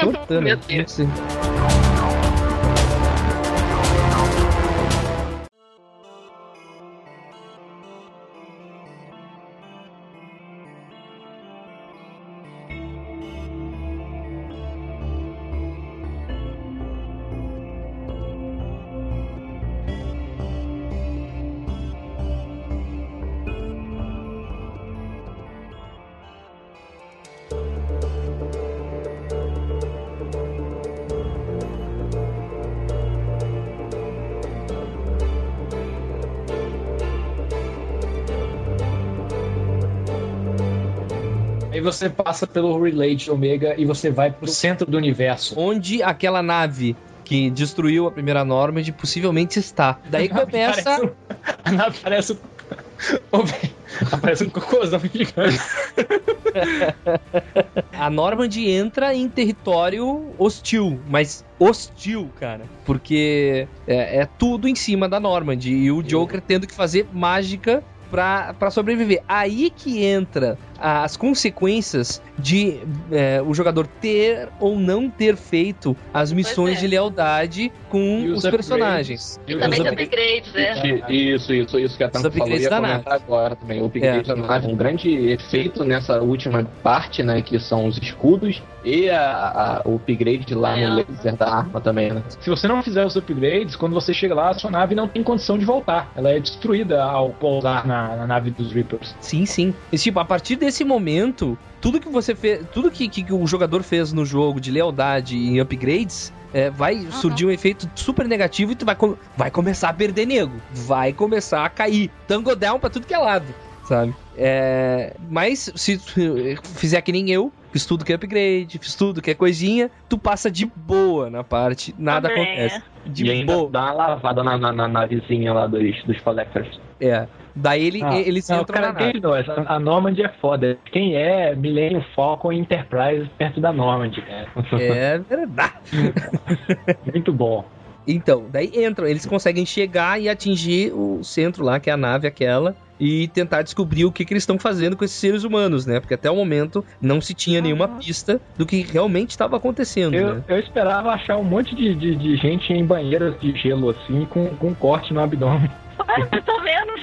Cortana. Meu você passa pelo Relay de Omega e você vai pro centro do universo. Onde aquela nave que destruiu a primeira Normand possivelmente está. Daí começa. Parece um- A nave parece um. Ô, velho, Parece um cocôzão gigante. A Normand entra em território hostil, mas hostil, cara. Porque é, é tudo em cima da Normand. E o Joker tendo que fazer mágica pra, pra sobreviver. Aí que entra as consequências de é, o jogador ter ou não ter feito as missões é. de lealdade com E os, os personagens. E Também Os upgrades, né? Isso, isso, isso que a Tanto falou. Ia da comentar agora também. O upgrade É. da nave. Um grande efeito nessa última parte, né? Que são os escudos e a, a- o upgrade lá É. no laser da arma também, né? Se você não fizer os upgrades, quando você chega lá, a sua nave não tem condição de voltar. Ela é destruída ao pousar na, na nave dos Reapers. Sim, sim. E, tipo, a partir desse momento, tudo que você fez, tudo que, que o jogador fez no jogo de lealdade e upgrades, é, vai surgir um efeito super negativo e tu vai, com- vai começar a perder nego. Vai começar a cair. Tango down pra tudo que é lado, sabe? É, mas se tu fizer que nem eu, fiz tudo que é upgrade, fiz tudo que é coisinha, tu passa de boa na parte, nada Também, acontece. De e ainda boa. dá uma lavada na, na, na navezinha lá dos, dos Collectors. É. Daí ele, Ah, eles não, entram cara, na nave. quem não, essa- a Normand é foda. Quem é Millennium Falcon e Enterprise perto da Normand, cara? É verdade. Muito bom. Então, daí entram, eles conseguem chegar e atingir o centro lá, que é a nave aquela, e tentar descobrir o que, que eles estão fazendo com esses seres humanos, né? Porque até o momento não se tinha nenhuma pista do que realmente estava acontecendo, Eu, né? eu esperava achar um monte de, de, de gente em banheiras de gelo assim, com, com um corte no abdômen. Mas pelo menos.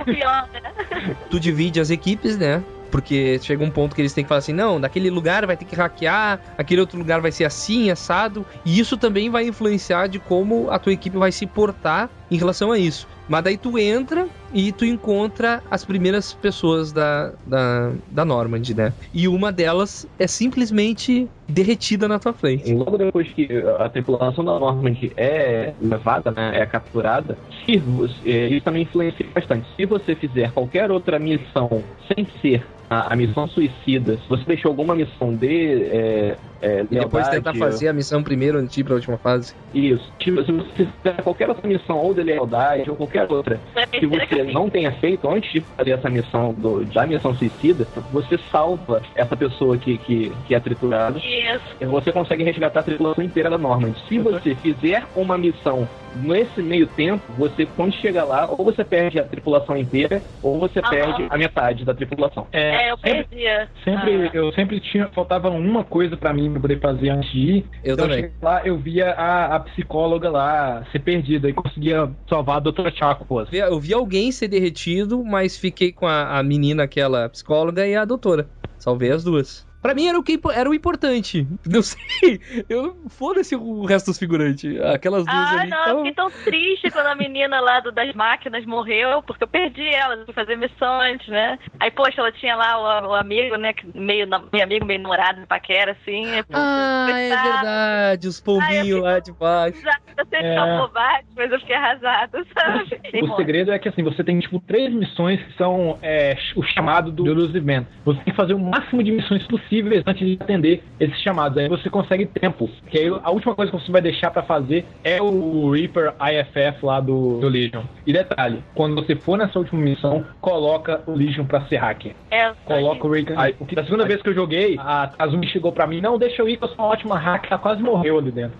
o pior, né? Tu divide as equipes, né? Porque chega um ponto que eles têm que falar assim: não, daquele lugar vai ter que hackear, aquele outro lugar vai ser assim, assado. E isso também vai influenciar de como a tua equipe vai se portar em relação a isso. Mas daí tu entra e tu encontra as primeiras pessoas da, da, da Normandy, né? E uma delas é simplesmente derretida na tua frente. Logo depois que a tripulação da Normandy é levada, né, é capturada, se você, é, isso também influencia bastante. Se você fizer qualquer outra missão sem ser a, a missão suicida, se você deixou alguma missão de é, é, E depois lealdade, tentar fazer a missão primeiro antes de ir pra última fase. Isso. Tipo, se você fizer qualquer outra missão, ou de lealdade, ou qualquer outra, que você não tenha feito antes de fazer essa missão do, da missão suicida, você salva essa pessoa que, que, que é triturada. Isso. E você consegue resgatar a tripulação inteira da Normandy. Se você fizer uma missão nesse meio tempo, você, quando chega lá, ou você perde a tripulação inteira, ou você perde a metade da tripulação. É, eu sempre- perdia. Sempre, Ah. eu sempre tinha, faltava uma coisa pra mim pra poder fazer antes de ir. Eu então também. cheguei lá, eu via a, a psicóloga lá ser perdida e conseguia salvar a doutora Chaco, pô. Eu vi alguém ser derretido, mas fiquei com a, a menina, aquela psicóloga, e a doutora. Salvei as duas. Pra mim era o que era o importante. Não sei. Eu foda-se o resto dos figurantes. Aquelas duas Ah, ali. não, eu tavam- fiquei tão triste quando a menina lá do- das máquinas morreu, porque eu perdi ela, eu fui fazer missão antes, né? Aí, poxa, ela tinha lá o, o amigo, né? que Meio, meio amigo, meio namorado, paquera, assim. poxa, Ah, é verdade. Os pombinhos lá de baixo. Eu sei que É. tá bobagem, mas eu fiquei arrasada, sabe? O morta. segredo é que assim, você tem tipo três missões que são é, o chamado do Deus Event. Você tem que fazer o máximo de missões possíveis antes de atender esses chamados. Aí você consegue tempo. Que aí a última coisa que você vai deixar pra fazer é o Reaper IFF lá do, do Legion. E detalhe, quando você for nessa última missão, coloca o Legion pra ser hacker. É, Coloca o Rick. Aí, porque da segunda vez que eu joguei, a Kazumi chegou pra mim, não, deixa eu ir, que eu sou uma ótima hacker, ela quase morreu ali dentro.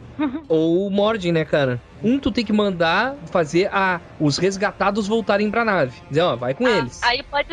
Ou o Mordin, né, cara? Um tu tem que mandar fazer a, os resgatados voltarem pra nave. Dizer, ó, vai com eles. Aí pode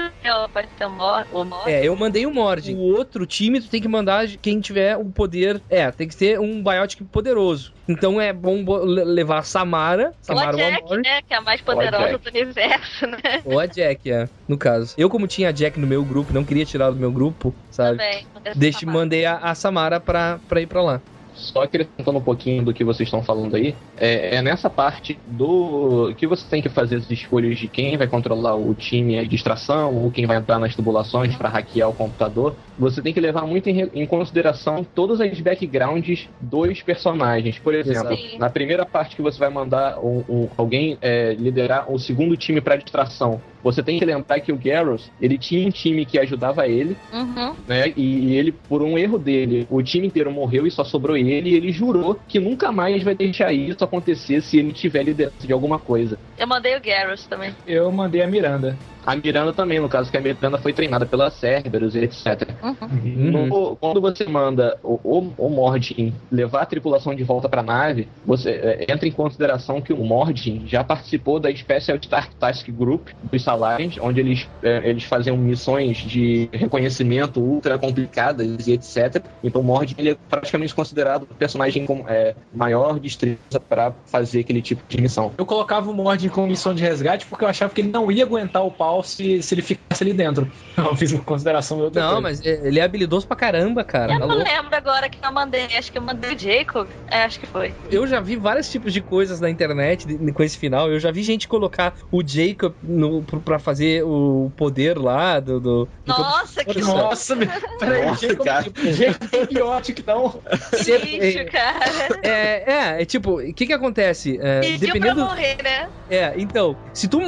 pode ser o Mor, o Mor. É, eu mandei o Mordin. O outro time, tu tem que mandar quem tiver o poder. É, tem que ser um Biotic poderoso. Então é bom bo- le- levar a Samara. Samara ou a Jack, né? Que é a mais poderosa do universo, né? Ou a Jack, é, no caso. Eu, como tinha a Jack no meu grupo, não queria tirar do meu grupo, sabe? Também. Deixa, mandei a, a Samara pra, pra ir pra lá. Só acrescentando um pouquinho do que vocês estão falando aí, é, é nessa parte do que você tem que fazer as escolhas de quem vai controlar o time, a distração, ou quem vai entrar nas tubulações para hackear o computador. Você tem que levar muito em, em consideração todas as backgrounds dos personagens. Por exemplo, Sim. na primeira parte que você vai mandar um- um- alguém é, liderar o segundo time para distração, você tem que lembrar que o Garrus, ele tinha um time que ajudava ele, Uhum. né? E, e ele, por um erro dele, o time inteiro morreu e só sobrou ele. E ele jurou que nunca mais vai deixar isso acontecer se ele tiver liderança de alguma coisa. Eu mandei o Garrus também. Eu mandei a Miranda. A Miranda também, no caso que a Miranda foi treinada pela Cerberus e etc. Uhum. No- quando você manda o, o, o Mordin levar a tripulação de volta pra nave, você é, entra em consideração que o Mordin já participou da Special Task Group dos Salarians, onde eles, é, eles faziam missões de reconhecimento ultra complicadas e etc. Então o Mordin ele é praticamente considerado o personagem com é, maior destreza para fazer aquele tipo de missão. Eu colocava o Mordin como missão de resgate porque eu achava que ele não ia aguentar o pau se, se ele ficasse ali dentro. Eu fiz uma consideração. Eu Não, mas é- ele é habilidoso pra caramba, cara. Eu tá não louco? lembro agora que eu mandei. Acho que eu mandei o Jacob. É, acho que foi. Eu já vi vários tipos de coisas na internet com esse final. Eu já vi gente colocar o Jacob no, pra fazer o poder lá do. do do Nossa, que Força. Nossa, meu- peraí, Nossa, Jacob, cara. Jacob é biótico, não. Lixo, cara. É, é, é tipo, o que que acontece? É, Pediu pra dependendo. morrer, né? É, então, se tu,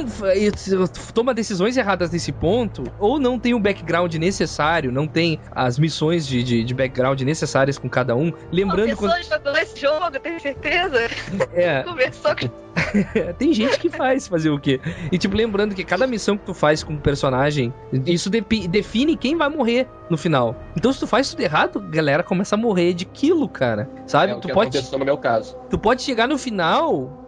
se tu toma decisões erradas nesse ponto, ou não tem o background necessário, não tem as missões de, de, de background necessárias com cada um, Uma lembrando pessoa quando. esse jogo, tem certeza? É, Conversou com tem gente que faz fazer o quê? E tipo, lembrando que cada missão que tu faz com um personagem, isso depi- define quem vai morrer no final. Então, se tu faz tudo errado, galera começa a morrer de quilo, cara. Sabe? É tu pode. no meu caso. Tu pode chegar no final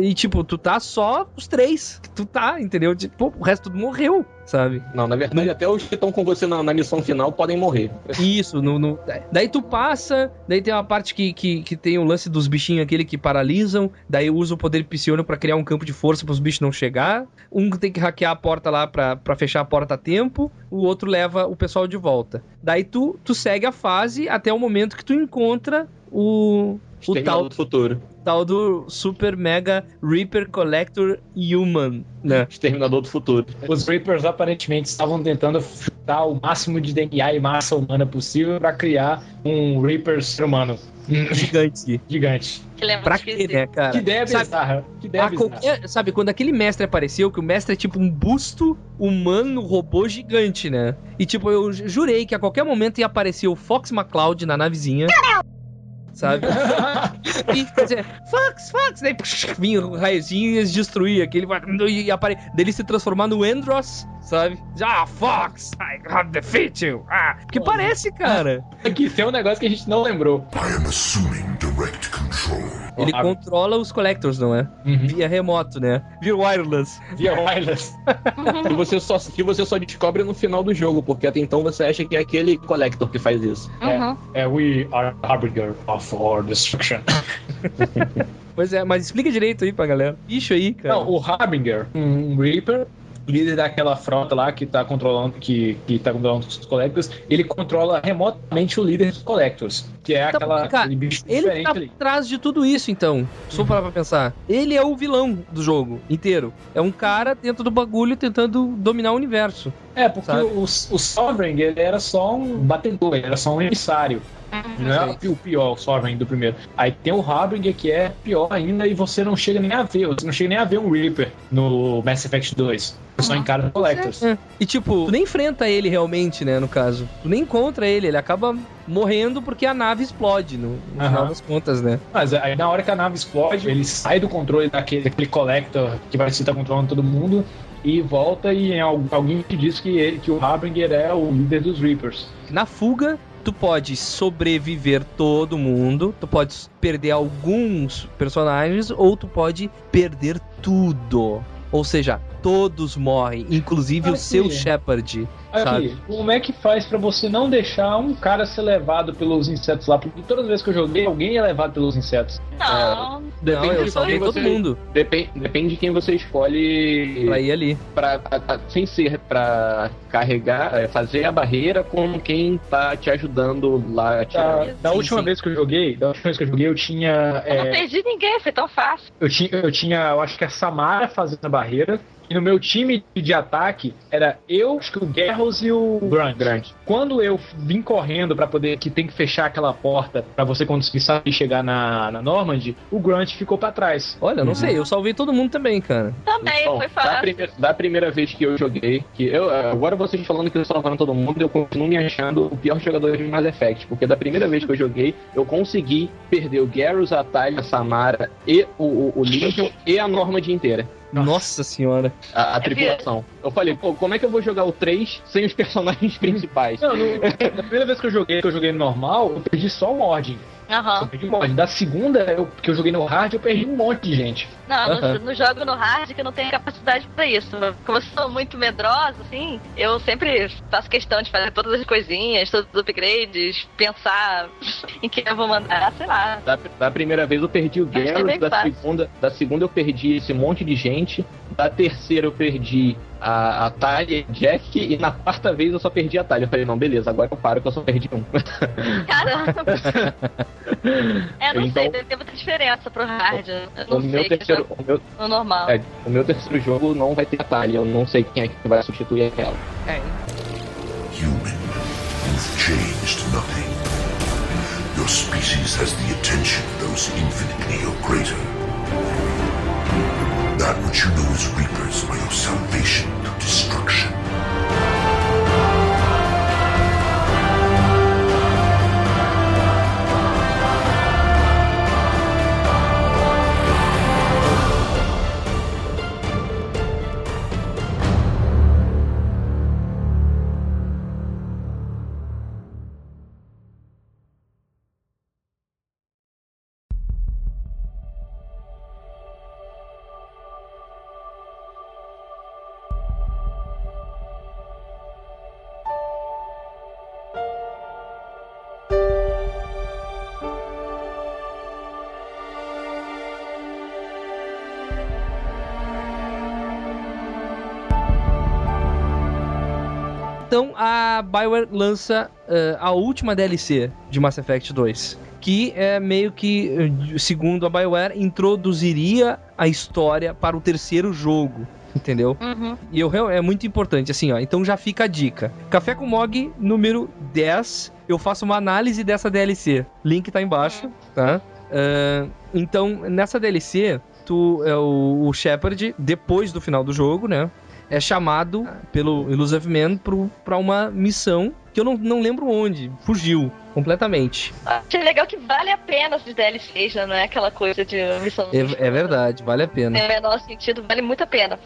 e, tipo, tu tá só os três. Tu tá, entendeu? Tipo, o resto tudo morreu, sabe? Não, na verdade, até os que estão com você na, na missão final podem morrer. Isso, no, no- daí tu passa, daí tem uma parte que, que, que tem o lance dos bichinhos aquele que paralisam, daí usa o poder psiono pra criar um campo de força pros bichos não chegar. Um tem que hackear a porta lá pra, pra fechar a porta a tempo, o outro leva o pessoal de volta. Daí tu, tu segue a fase até o momento que tu encontra o, o tal do futuro. Tal do Super Mega Reaper Collector Human, né? Exterminador do futuro. Os Reapers aparentemente estavam tentando chutar o máximo de DNA e massa humana possível pra criar um Reaper ser humano. Gigante. Gigante. Que lembra Pra quê, né, cara? Que ideia Sabe- bizarra. Que ideia bizarra. qualquer- sabe, quando aquele mestre apareceu, que o mestre é tipo um busto humano robô gigante, né? E tipo, eu ju- jurei que a qualquer momento ia aparecer o Fox McCloud na navezinha. Sabe? e quer dizer, Fox, Fox, daí psh, vinha o raiozinho e eles destruía aquele e apare... dele se transformar no Andros, sabe? Ah, Fox, I have defeat you. Ah, que parece, cara. Aqui tem um negócio que a gente não lembrou. I am control. Ele Ah, controla os collectors, não é? Uhum. Via remoto, né? Via wireless. Via wireless. Que você, só, que você só descobre no final do jogo, porque até então você acha que é aquele Collector que faz isso. Uhum. É, we are harbinger of our destruction. Pois é, mas explica direito aí pra galera. Bicho aí, cara. Não, o Harbinger, um Reaper, líder daquela frota lá que tá controlando, que, que tá controlando os Collectors, ele controla remotamente o líder dos Collectors, que é Tá, aquela, cara, aquele bicho Ele diferente tá ali. por trás de tudo isso, então. For parar pra pensar. Ele é o vilão do jogo inteiro. É um cara dentro do bagulho tentando dominar o universo. É, porque Sabe? o, o Sovereign, ele era só um batedor, ele era só um emissário. Não é o pior, o Sovereign do primeiro. Aí tem o Harbinger, que é pior ainda, e você não chega nem a ver. Você não chega nem a ver um Reaper no Mass Effect 2. Você só encara os Collectors. É. E tipo, tu nem enfrenta ele realmente, né, no caso. Tu nem encontra ele, ele acaba morrendo porque a nave explode, no, no final das contas, né? Mas aí na hora que a nave explode, ele sai do controle daquele, daquele Collector que vai estar controlando todo mundo e volta e al- alguém te diz que, ele, que o Harbinger é o líder dos Reapers. Na fuga, tu pode sobreviver todo mundo, tu pode perder alguns personagens ou tu pode perder tudo. Ou seja, todos morrem, inclusive o seu Shepard, Aqui, como é que faz pra você não deixar um cara ser levado pelos insetos lá? Porque todas as vezes que eu joguei, alguém é levado pelos insetos. Não. Depende Não, eu de salvei todo você- mundo Depende, depende de quem você escolhe pra ir ali. pra, a- a- sem ser pra carregar, é, fazer a barreira com quem tá te ajudando lá a tirar. Da, da Sim, última sim. vez que eu joguei, da última vez que eu joguei, eu tinha. Eu não é, perdi ninguém, foi tão fácil. eu tinha, eu tinha, eu acho que a Samara fazendo a barreira. E no meu time de ataque era eu, acho que o Garros e o Grant. Grant. Quando eu vim correndo pra poder que tem que fechar aquela porta pra você conseguir sair e chegar na, na Normandy, o Grant ficou pra trás. Olha, não sei, eu salvei todo mundo também, cara. Também, Bom, foi da, fácil. primeira, da primeira vez que eu joguei, que eu agora vocês falando que eu salvando todo mundo, eu continuo me achando o pior jogador de Mass Effect, porque da primeira vez que eu joguei, eu consegui perder o Garrus, a Talia, a Samara e o, o, o Legion e a Normandy inteira. Nossa senhora. A, a tripulação. Eu falei, pô, como é que eu vou jogar o 3 sem os personagens principais? Não, no- na primeira vez que eu joguei, que eu joguei no normal, eu perdi só o Ordem. Eu Aham. perdi o Ordem. Da segunda, eu, que eu joguei no hard, eu perdi um monte de gente. Não, no, Aham. no jogo no hard que eu não tenho capacidade pra isso. Como eu sou muito medrosa, assim, eu sempre faço questão de fazer todas as coisinhas, todos os upgrades, pensar em quem eu vou mandar, sei lá. Da, da primeira vez eu perdi o é bem da fácil. segunda, da segunda eu perdi esse monte de gente, da terceira eu perdi a, a Talia e Jack, e na quarta vez eu só perdi a Talia. Eu falei, não, beleza, agora eu paro que eu só perdi um. Caramba! é, não Então- sei, ter muita diferença pro hard. Eu o não meu sei, que terceiro. O meu, jogo no normal. é, o meu terceiro jogo não vai ter a Talia, eu não sei quem é que vai substituir ela. Human, you've changed nothing. Your species has the attention of those infinitely or greater. That which you know as reapers are your salvation to destruction. Então a Bioware lança eh, a última DLC de Mass Effect 2, que é meio que, eh, segundo a BioWare, introduziria a história para o terceiro jogo. Entendeu? Uhum. E eu, é muito importante, assim, ó. Então já fica a dica. Café com Mog número 10. Eu faço uma análise dessa DLC. Link tá embaixo, tá? Ah, então, nessa DLC, tu é o, o Shepard, depois do final do jogo, né? É chamado pelo Illusive Man pro, pra uma missão que eu não, não lembro onde. Fugiu completamente. Achei legal que vale a pena esses DLCs, já não é aquela coisa de missão. É, é verdade, vale a pena. No menor sentido, vale muito a pena.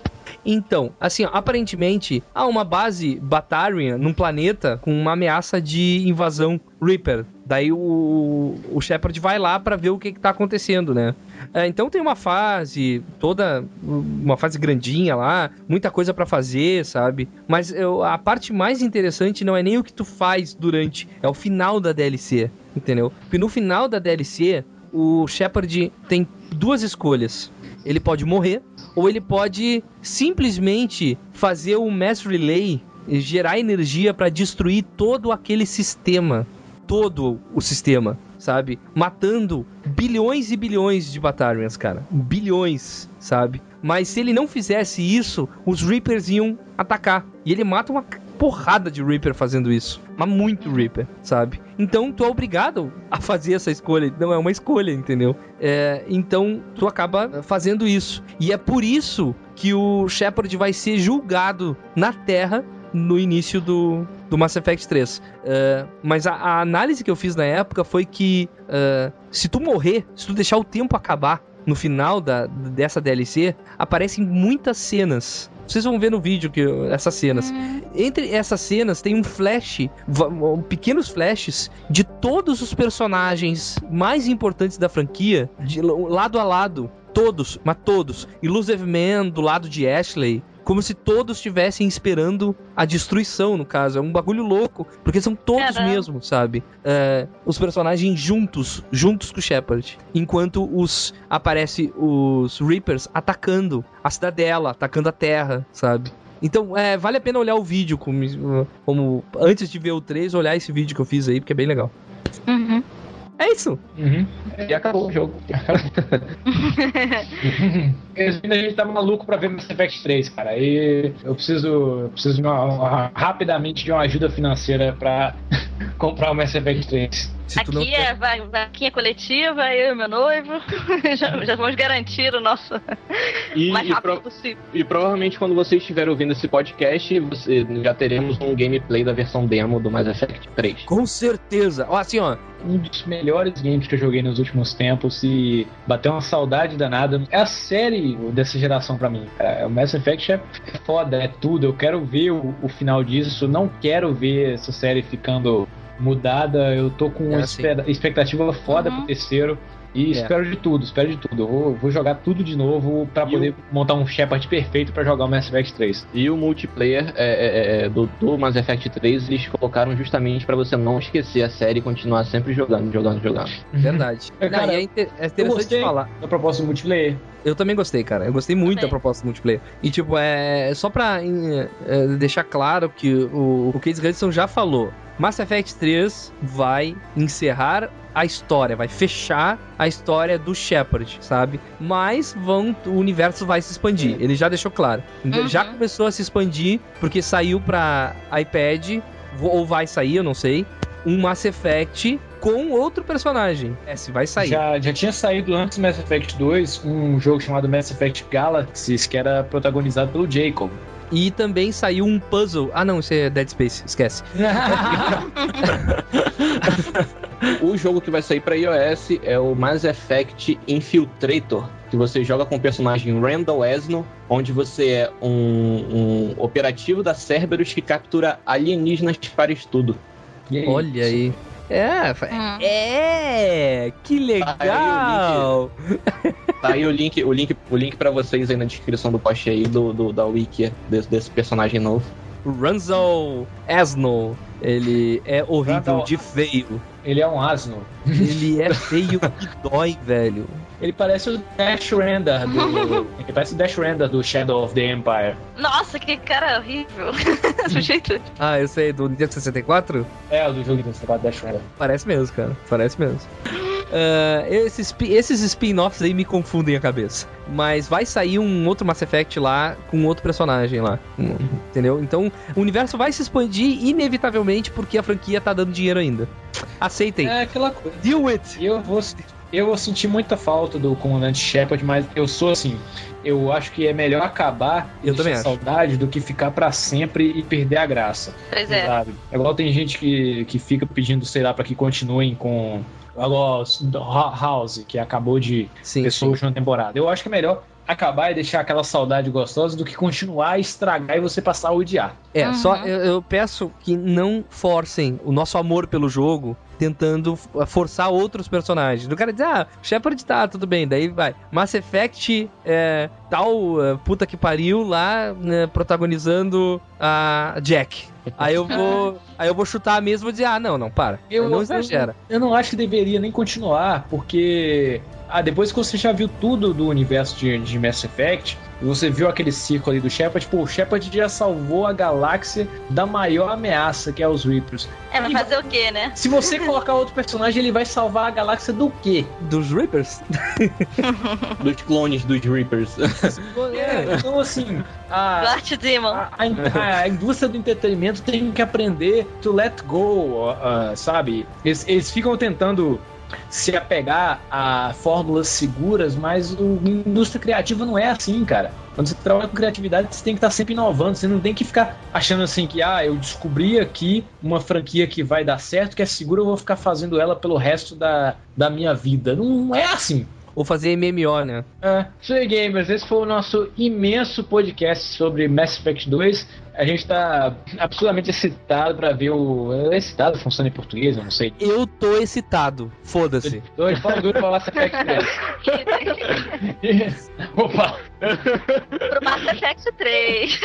Então, assim, ó, aparentemente há uma base Batarian num planeta com uma ameaça de invasão Reaper. Daí o, o Shepard vai lá pra ver o que, que tá acontecendo, né? É, então tem uma fase toda, uma fase grandinha lá, muita coisa pra fazer, sabe? Mas eu- a parte mais interessante não é nem o que tu faz durante, é o final da DLC, entendeu? Porque no final da DLC, o Shepard tem duas escolhas. Ele pode morrer, ou ele pode simplesmente fazer o mass relay gerar energia pra destruir todo aquele sistema, todo o sistema, sabe? Matando bilhões e bilhões de Batarians, cara, bilhões, sabe? Mas se ele não fizesse isso, os Reapers iam atacar e ele mata uma porrada de Reaper fazendo isso, mas muito Reaper, sabe? Então tu é obrigado a fazer essa escolha, não é uma escolha, entendeu? É, então tu acaba fazendo isso. E é por isso que o Shepard vai ser julgado na Terra no início do, do Mass Effect 3. É, mas a, a análise que eu fiz na época foi que é, se tu morrer, se tu deixar o tempo acabar no final da, dessa DLC, aparecem muitas cenas. Vocês vão ver no vídeo que essas cenas. Entre essas cenas tem um flash, pequenos flashes de todos os personagens mais importantes da franquia, de lado a lado, todos, mas todos. Illusive Man do lado de Ashley, como se todos estivessem esperando a destruição, no caso. É um bagulho louco, porque são todos Caramba. mesmo, sabe? É, os personagens juntos, juntos com o Shepard. Enquanto os aparece os Reapers atacando a cidadela, atacando a terra, sabe? Então, é, vale a pena olhar o vídeo como, como antes de ver o 3, olhar esse vídeo que eu fiz aí, porque é bem legal. Uhum. É isso. Uhum. E acabou o jogo. Resumindo, a gente tá maluco pra ver Mass Effect 3, cara. Aí eu preciso, eu preciso de uma- uma- rapidamente de uma ajuda financeira pra comprar o Mass Effect 3. Aqui é va- vaquinha coletiva, eu e meu noivo. já, já vamos garantir o nosso E, mais e rápido pro- possível. e provavelmente quando vocês estiverem ouvindo esse podcast, você- já teremos um gameplay da versão demo do Mass Effect 3. Com certeza. Ó, assim, ó. Um dos melhores games que eu joguei nos últimos tempos e bateu uma saudade danada. É a série dessa geração pra mim. cara. O Mass Effect é foda, é tudo. Eu quero ver o, o final disso. Não quero ver essa série ficando mudada. Eu tô com uma É, sim. espe- expectativa foda pro terceiro. E É. espero de tudo, espero de tudo. Eu vou, vou jogar tudo de novo pra poder montar um Shepard perfeito pra jogar o Mass Effect 3. E o multiplayer é, é, é, do, do Mass Effect 3 eles colocaram justamente pra você não esquecer a série e continuar sempre jogando, jogando, jogando. Verdade. É, Não, cara, e é, inter- é Eu interessante gostei falar. da proposta do multiplayer. Eu também gostei, cara. Eu gostei muito da Também. proposta do multiplayer. E, tipo, é só pra em, é, deixar claro que o, o Case Hudson já falou. Mass Effect 3 vai encerrar a história, vai fechar a história do Shepard, sabe? Mas vão, o universo vai se expandir. Ele já deixou claro. Uhum. Já começou a se expandir porque saiu pra iPad ou vai sair, eu não sei, um Mass Effect com outro personagem. É, se vai sair. Já, já tinha saído antes do Mass Effect 2 um jogo chamado Mass Effect Galaxies, que era protagonizado pelo Jacob. E também saiu um puzzle. Ah, não, isso é Dead Space, esquece. O jogo que vai sair pra iOS é o Mass Effect Infiltrator, que você joga com o personagem Randall Esno, onde você é um, um operativo da Cerberus que captura alienígenas para estudo. Olha aí. É, Hum. é, que legal. Tá aí o link, o link, o link para vocês aí na descrição do post aí do, do- da wiki desse, desse personagem novo. Ranzel Asno, ele é horrível Randall- de feio. Ele é um asno. Ele é feio que dói, velho. Ele parece o Dash Render do. ele parece o Dash Render do Shadow of the Empire. Nossa, que cara horrível. Sujeito. Ah, eu sei, do Nintendo 64? É, o do jogo do Dash Render. Parece mesmo, cara. Parece mesmo. Ah, esses, esses spin-offs aí me confundem a cabeça. Mas vai sair um outro Mass Effect lá com outro personagem lá. Um- Entendeu? Então o universo vai se expandir inevitavelmente porque a franquia tá dando dinheiro ainda. Aceitem. É aquela coisa. Deal it. Eu vou, eu vou sentir muita falta do comandante Shepard, mas eu sou assim. Eu acho que é melhor acabar e Eu também deixar acho. saudade do que ficar pra sempre e perder a graça. Pois é. Sabe? É igual tem gente que, que fica pedindo, sei lá, pra que continuem com. A House, que acabou de Sim, ter sua última temporada. Eu acho que é melhor acabar e deixar aquela saudade gostosa do que continuar, estragar e você passar a odiar. É, só eu, eu peço que não forcem o nosso amor pelo jogo tentando f- forçar outros personagens. Do cara dizer, ah, Shepard tá, tudo bem, daí vai. Mass Effect é, tal é, puta que pariu lá né, protagonizando a Jack. Aí eu vou, aí eu vou chutar mesmo e dizer, ah, não, não, para. não exagera. Eu, não acho que deveria nem continuar, porque. Ah, depois que você já viu tudo do universo de, de Mass Effect, você viu aquele ciclo ali do Shepard, pô, o Shepard já salvou a galáxia da maior ameaça, que é os Reapers. É, mas fazer o quê, né? Se você colocar outro personagem, ele vai salvar a galáxia do quê? Dos Reapers? Dos clones dos Reapers. É, então assim, a, a, a- a indústria do entretenimento tem que aprender to let go, ah, sabe? Eles, eles ficam tentando se apegar a fórmulas seguras, mas o, a indústria criativa não é assim, cara. Quando você trabalha com criatividade, você tem que estar sempre inovando. Você não tem que ficar achando assim que, ah, eu descobri aqui uma franquia que vai dar certo, que é segura, eu vou ficar fazendo ela pelo resto da, da minha vida. Não é assim. Ou fazer MMO, né? É, isso aí, gamers. Esse foi o nosso imenso podcast sobre Mass Effect 2. A gente tá absurdamente excitado pra ver o. é Excitado funciona em português, eu não sei. Eu tô excitado. Foda-se. Dois fala duro pra Mass Effect 3. Opa! Pro Mass Effect 3.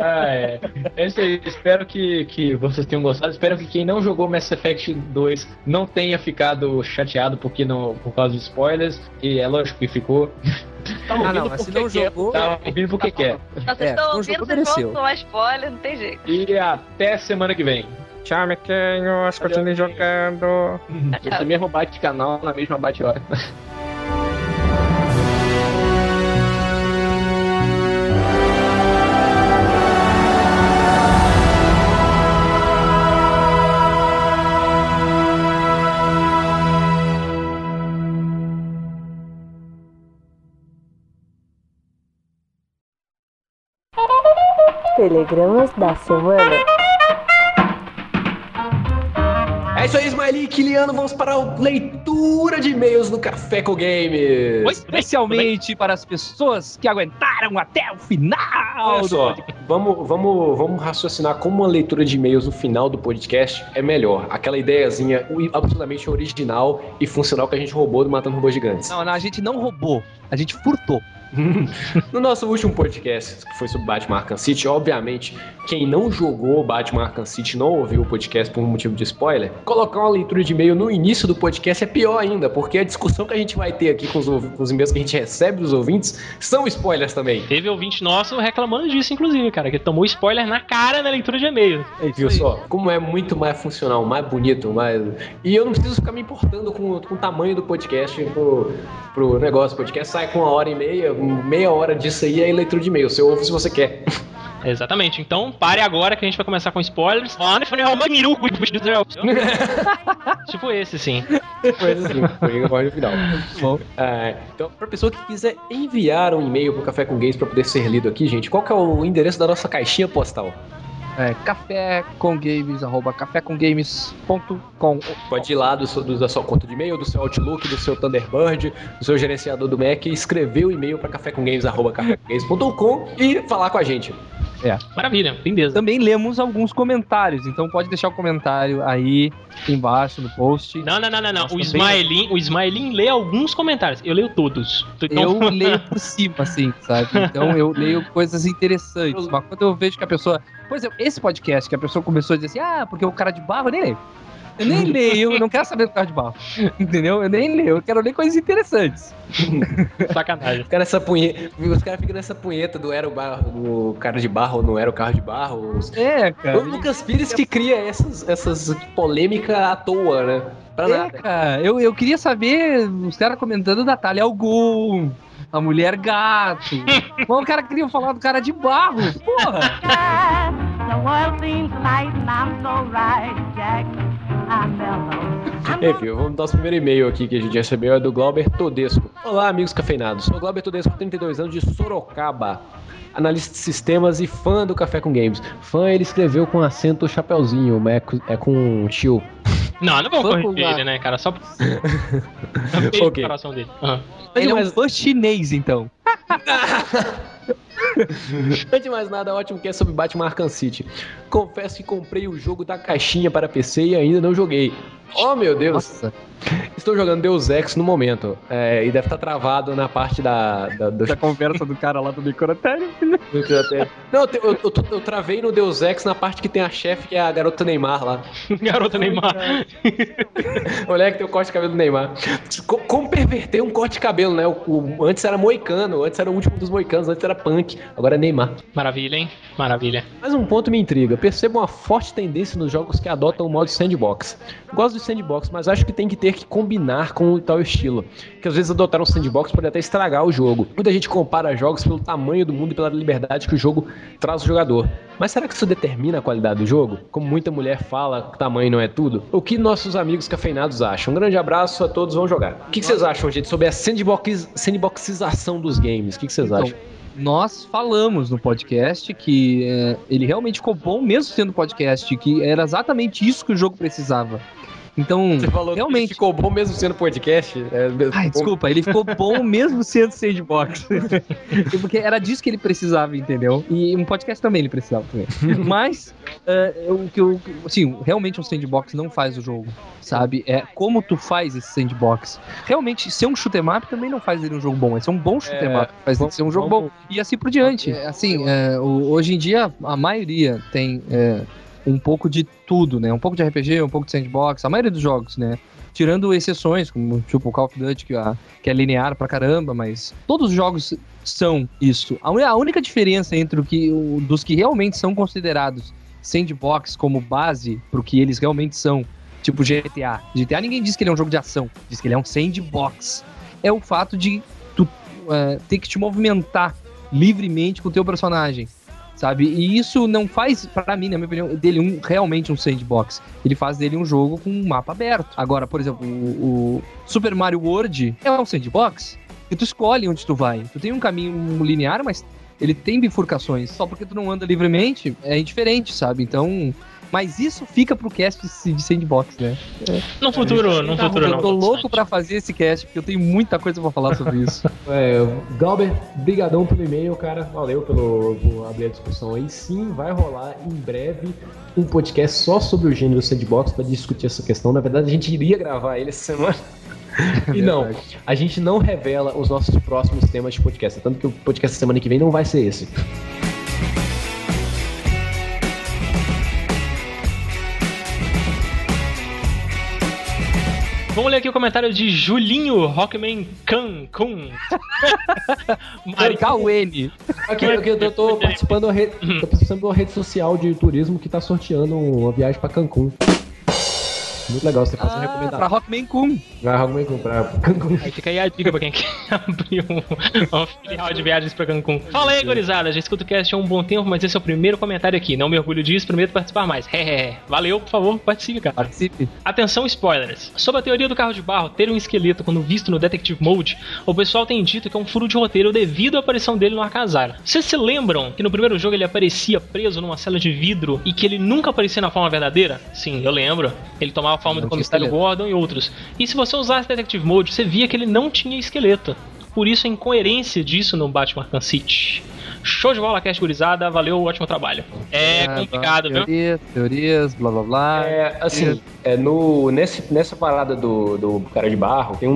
Ah, é. É isso aí. Espero que, que vocês tenham gostado. Espero que quem não jogou Mass Effect 2 não tenha ficado chateado porque não, por causa de spoilers. E é lógico que ficou. Tá Ah, não, ouvindo mas se não quer. jogou- Tá ouvindo porque quer. Vocês É, estão não ouvindo, vocês vão tomar spoiler, não tem jeito. E até semana que vem. Tchau, mequinhos. Continue jogando. Esse mesmo bate-canal na mesma bate-hora. Telegramas da semana. É isso aí, Smiley e Kiliano. Vamos para a leitura de e-mails no Café com Games. Especialmente para as pessoas que aguentaram até o final. Olha só, vamos, vamos, vamos raciocinar como uma leitura de e-mails no final do podcast é melhor. Aquela ideiazinha absolutamente original e funcional que a gente roubou do Matando Robôs Gigantes. Não, não, a gente não roubou. A gente furtou. No nosso último podcast, que foi sobre Batman Arkham City, obviamente, quem não jogou Batman Arkham City não ouviu o podcast por um motivo de spoiler, colocar uma leitura de e-mail no início do podcast é pior ainda, porque a discussão que a gente vai ter aqui com os, com os e-mails que a gente recebe dos ouvintes são spoilers também. Teve ouvinte nosso reclamando disso, inclusive, cara, que ele tomou spoiler na cara na leitura de e-mail. Viu só? Como é muito mais funcional, mais bonito, mais. E eu não preciso ficar me importando com, com o tamanho do podcast pro, pro negócio. O podcast sai com uma hora e meia, meia hora disso aí é leitura de e-mail. Você ouve se você quer. Exatamente. Então, pare agora que a gente vai começar com spoilers. tipo esse, sim. Coisa assim, foi no final. Bom. Ah, então, pra pessoa que quiser enviar um e-mail pro Café com Games pra poder ser lido aqui, gente, qual que é o endereço da nossa caixinha postal? É, café com games, arroba cafécomgames.com. Pode ir lá do, seu- do- da sua conta de e-mail, do seu Outlook, do seu Thunderbird, do seu gerenciador do Mac e escrever o e-mail para cafécomgames.com e falar com a gente. É. Maravilha, lindeza. Também lemos alguns comentários, então pode deixar o comentário aí embaixo no post. Não, não, não, não, não. O Ismaelin, o Ismaelin lê alguns comentários. Eu leio todos. Então- Eu leio por cima, assim, sabe? Então eu leio coisas interessantes. Mas quando eu vejo que a pessoa. Por exemplo, esse podcast que a pessoa começou a dizer assim, ah, porque o cara de barro, eu nem leio. Eu nem leio, eu não quero saber do cara de barro. Entendeu? Eu nem leio, eu quero ler coisas interessantes. Sacanagem. Os caras ficam nessa punheta do era o, barro, do cara de barro ou não era o carro de barro. Os- É, cara. O Lucas Pires que cria essas, essas polêmicas à toa, né? Pra É, nada. cara, eu, eu queria saber os caras comentando da Talia Algum, a mulher gato. Mas o cara queria falar do cara de barro. Porra! Enfim, vamos dar nosso primeiro e-mail aqui que a gente recebeu, é do Glauber Todesco. Olá, amigos cafeinados. Sou Glauber Todesco, 32 anos, de Sorocaba. Analista de sistemas e fã do Café com Games. Fã, ele escreveu com acento chapeuzinho, mas é com, é com tio. Não, não vamos Vamos corrigir ele, né, cara? Só pra Ok. okay. coração dele. Aham. Ele é um Mas- fã chinês, então. Antes de mais nada, ótimo que é sobre Batman Arkham City. Confesso que comprei o jogo da caixinha para PC e ainda não joguei. Oh, meu Deus. Nossa, Estou jogando Deus Ex no momento. é, e deve estar travado na parte da... da, do- da conversa do cara lá do microtério. Não, eu, eu, eu, eu travei no Deus Ex na parte que tem a chefe, que é a garota Neymar lá. Garota Neymar. Olha que tem o corte de cabelo do Neymar. Co- Como perverter um corte de cabelo, né? O, o- antes era moicano, antes era o último dos moicanos, antes era punk, agora é Neymar. Maravilha, hein? Maravilha. Mas um ponto me intriga. Percebo uma forte tendência nos jogos que adotam o modo sandbox. Gosto de sandbox, mas acho que tem que ter que combinar com o tal estilo. Que às vezes adotar um sandbox pode até estragar o jogo. Muita gente compara jogos pelo tamanho do mundo e pela liberdade que o jogo traz ao jogador. Mas será que isso determina a qualidade do jogo? Como muita mulher fala, tamanho não é tudo? O que nossos amigos cafeinados acham? Um grande abraço a todos, vão jogar. O que, que vocês acham, gente, sobre a sandbox, sandboxização dos games? O que, que vocês Então, acham? nós falamos no podcast que é, ele realmente ficou bom, mesmo sendo podcast, que era exatamente isso que o jogo precisava. Então, realmente. ficou bom mesmo sendo podcast? É, Ai, desculpa, ele ficou bom mesmo sendo sandbox. Porque era disso que ele precisava, entendeu? E um podcast também ele precisava também. Mas, é, o que eu. Assim, realmente um sandbox não faz o jogo, sabe? É como tu faz esse sandbox. Realmente, ser um shoot 'em up também não faz ele um jogo bom. É ser um bom shoot 'em É, up, faz ele ser um jogo bom. E assim por diante. É, assim, é, o- hoje em dia, a maioria tem. é, um pouco de tudo, né? Um pouco de RPG, um pouco de sandbox, a maioria dos jogos, né? Tirando exceções, como tipo o Call of Duty, que, a- que é linear pra caramba, mas todos os jogos são isso. A, a única diferença entre o que, o- dos que realmente são considerados sandbox como base pro que eles realmente são, tipo GTA. GTA ninguém diz que ele é um jogo de ação, diz que ele é um sandbox. É o fato de tu é, ter que te movimentar livremente com o teu personagem sabe? E isso não faz, pra mim, na minha opinião, dele um, realmente um sandbox. Ele faz dele um jogo com um mapa aberto. Agora, por exemplo, o, o Super Mario World é um sandbox. E tu escolhe onde tu vai. Tu tem um caminho linear, mas ele tem bifurcações. Só porque tu não anda livremente, é indiferente, sabe? Então. Mas isso fica pro cast de sandbox, né? No futuro, no futuro eu não. tô louco pra fazer esse cast, porque eu tenho muita coisa pra falar sobre isso. É, Galber, brigadão pelo e-mail, cara. Valeu pelo, por abrir a discussão aí. Sim, vai rolar em breve um podcast só sobre o gênero sandbox para discutir essa questão. Na verdade, a gente iria gravar ele essa semana. E não, a gente não revela os nossos próximos temas de podcast. Tanto que o podcast semana que vem não vai ser esse. Vamos ler aqui o comentário de Julinho Rockman Cancun. Mari- KUN. Aqui, aqui eu tô, tô participando da rede, tô participando de uma rede social de turismo que tá sorteando uma viagem pra Cancún. Muito legal, você faz uma Ah, recomendação. pra Rockman Kun. Vai arrumar comprar Cancún. Aí fica aí a dica pra quem quer abrir um, um filial de viagens pra Cancún. Fala aí, gurizada. Já escuto o cast há um bom tempo, mas esse é o primeiro comentário aqui. Não me orgulho disso, prometo participar mais. Valeu, por favor, participe, cara. Participe. Atenção, spoilers. Sobre a teoria do carro de barro ter um esqueleto quando visto no Detective Mode, o pessoal tem dito que é um furo de roteiro devido à aparição dele no Arcazar. Vocês se lembram que no primeiro jogo ele aparecia preso numa cela de vidro e que ele nunca aparecia na forma verdadeira? Sim, eu lembro. Ele tomava a forma Não do comissário. Gordon e outros. E se você usasse Detective Mode, você via que ele não tinha esqueleto. Por isso a incoerência disso no Batman Arkham City. Show de bola, cast gurizada. Valeu, ótimo trabalho. É Ah, complicado, viu? Teorias, teorias, blá blá blá. É, assim, é, no, nesse, nessa parada do, do cara de barro, tem um,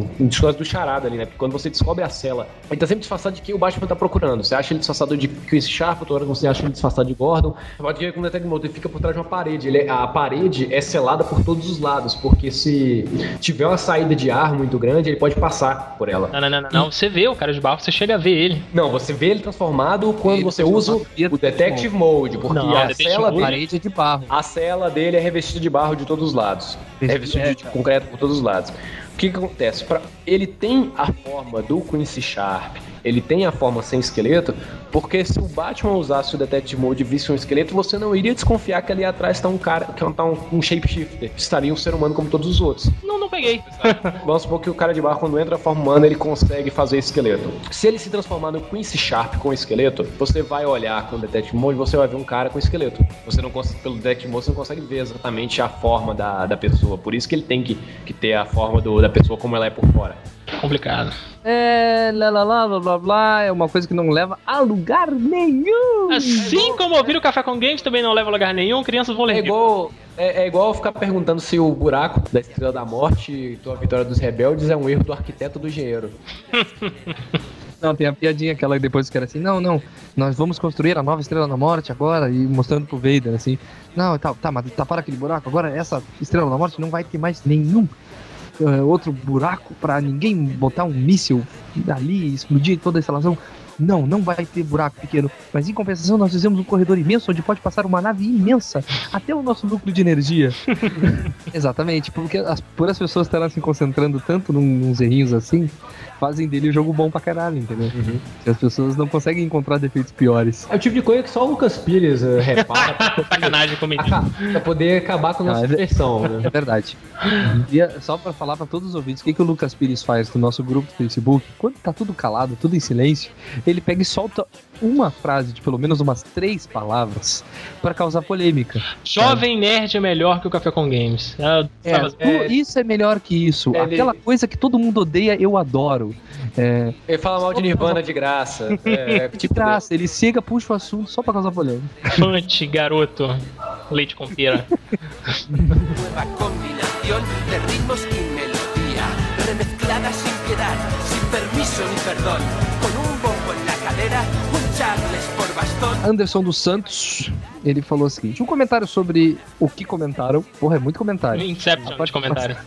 um, um discurso do charada ali, né? Porque quando você descobre a cela, ele tá sempre disfarçado de quem o Batman tá procurando. Você acha ele disfarçado de Chris Sharp, outra hora você acha ele disfarçado de Gordon. Pode ver com o Detective ele fica por trás de uma parede. Ele é- a parede é selada por todos os lados, porque se tiver uma saída de ar muito grande, ele pode passar por ela. Não, não, não, não, não. Você vê o cara de barro, você chega a ver ele. Não, você vê ele transformado quando Ele você usa o Detective Mode, porque Não, a cela dele, Parede é de barro. a cela dele é revestida de barro de todos os lados. É revestida É, de concreto por todos os lados. O que, que acontece? Pra- ele tem a forma do Quincy Sharp, ele tem a forma sem esqueleto, porque se o Batman usasse o Detective Mode e visse um esqueleto, você não iria desconfiar que ali atrás está um cara, que tá um, um shapeshifter. Estaria um ser humano como todos os outros. Não, não peguei. Vamos supor que o cara de barro, quando entra a forma humana, ele consegue fazer esqueleto. Se ele se transformar no Quincy Sharp com esqueleto, você vai olhar com o Detective Mode e você vai ver um cara com esqueleto. Você não consegue, pelo Detective Mode, você não consegue ver exatamente a forma da, da pessoa. Por isso que ele tem que, que ter a forma do- da pessoa como ela é por fora. Complicado. É, lá, lá, lá, blá, blá, blá, é uma coisa que não leva a lugar nenhum. Assim como ouvir o Café com Games também não leva a lugar nenhum, crianças vão ler. É igual, é, é igual ficar perguntando se o buraco da Estrela da Morte e a vitória dos rebeldes é um erro do arquiteto do engenheiro. Não, tem a piadinha aquela depois que era assim, não, não, nós vamos construir a nova Estrela da Morte agora e mostrando pro Vader, assim, não, tá, tá, mas taparam aquele buraco, agora essa Estrela da Morte não vai ter mais nenhum outro buraco pra ninguém botar um míssil ali e explodir toda a instalação. Não, não vai ter buraco pequeno, mas em compensação nós fizemos um corredor imenso onde pode passar uma nave imensa até o nosso núcleo de energia. Exatamente, porque as, por as pessoas estarem se concentrando tanto num, nos errinhos assim, fazem dele um jogo bom pra caralho, entendeu? E as pessoas não conseguem encontrar defeitos piores. É o tipo de coisa que só o Lucas Pires eh, repara pra, Sacanagem com o menino. pra poder acabar com a nossa Ah, é- né? É verdade. E é só pra falar pra todos os ouvintes, o que, que o Lucas Pires faz no nosso grupo do Facebook? Quando tá tudo calado, tudo em silêncio, ele pega e solta uma frase de pelo menos umas três palavras pra causar polêmica. Jovem Nerd é melhor que o Café com Games. Ah, É, tu- isso é melhor que isso. Ele- Aquela coisa que todo mundo odeia, eu adoro. É, Ele fala mal de Nirvana de graça. É, de tipo, graça, ele chega, puxa o assunto só pra causar polêmica. Fante, garoto. Leite com pera. Nueva combinación de ritmos y melodía, remezclada sin piedad, sin permiso ni perdón, cadera, un Charles por bastón. Anderson dos Santos, ele falou o seguinte: um comentário sobre o que comentaram. Porra, é muito comentário. Inception de comentário.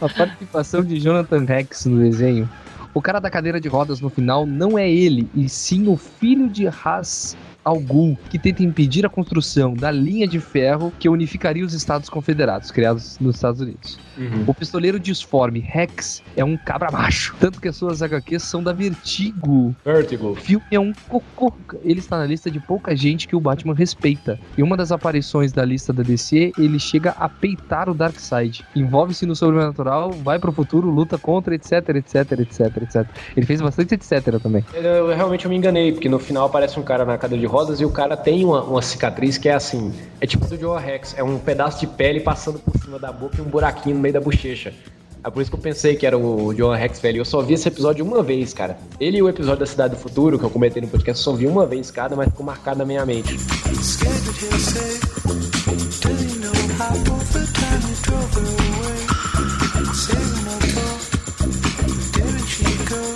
A participação de Jonathan Rex no desenho. O cara da cadeira de rodas no final não é ele, e sim o filho de Haas Al Ghul, que tenta impedir a construção da linha de ferro que unificaria os Estados Confederados, criados nos Estados Unidos. Uhum. O pistoleiro disforme Rex é um cabra macho, tanto que as suas HQs são da Vertigo. Vertigo. O filme é um cocô. Ele está na lista de pouca gente que o Batman respeita. Em uma das aparições da lista da DC, ele chega a peitar o Darkseid. Envolve-se no sobrenatural, vai pro futuro, luta contra, etc, etc, etc, etc. Ele fez bastante etc também. Eu, eu realmente eu me enganei, porque no final aparece um cara na cadeira de rodas e o cara tem uma, uma cicatriz que é assim. É tipo do Joe Rex, é um pedaço de pele passando por cima da boca e um buraquinho no meio da bochecha. É por isso que eu pensei que era o John Rex velho. Eu só vi esse episódio uma vez, cara. Ele e o episódio da Cidade do Futuro, que eu comentei no podcast, eu só vi uma vez cada, mas ficou marcado na minha mente.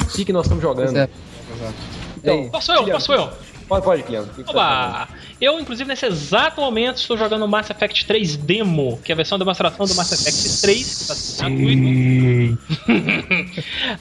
O que, que nós estamos jogando? É. Então, Posso eu? Posso eu? Pode, pode, Kiliano. O que que você tá Oba! Eu, inclusive, nesse exato momento, estou jogando o Mass Effect 3 Demo, que é a versão de demonstração do Mass Effect 3, que tá gratuito.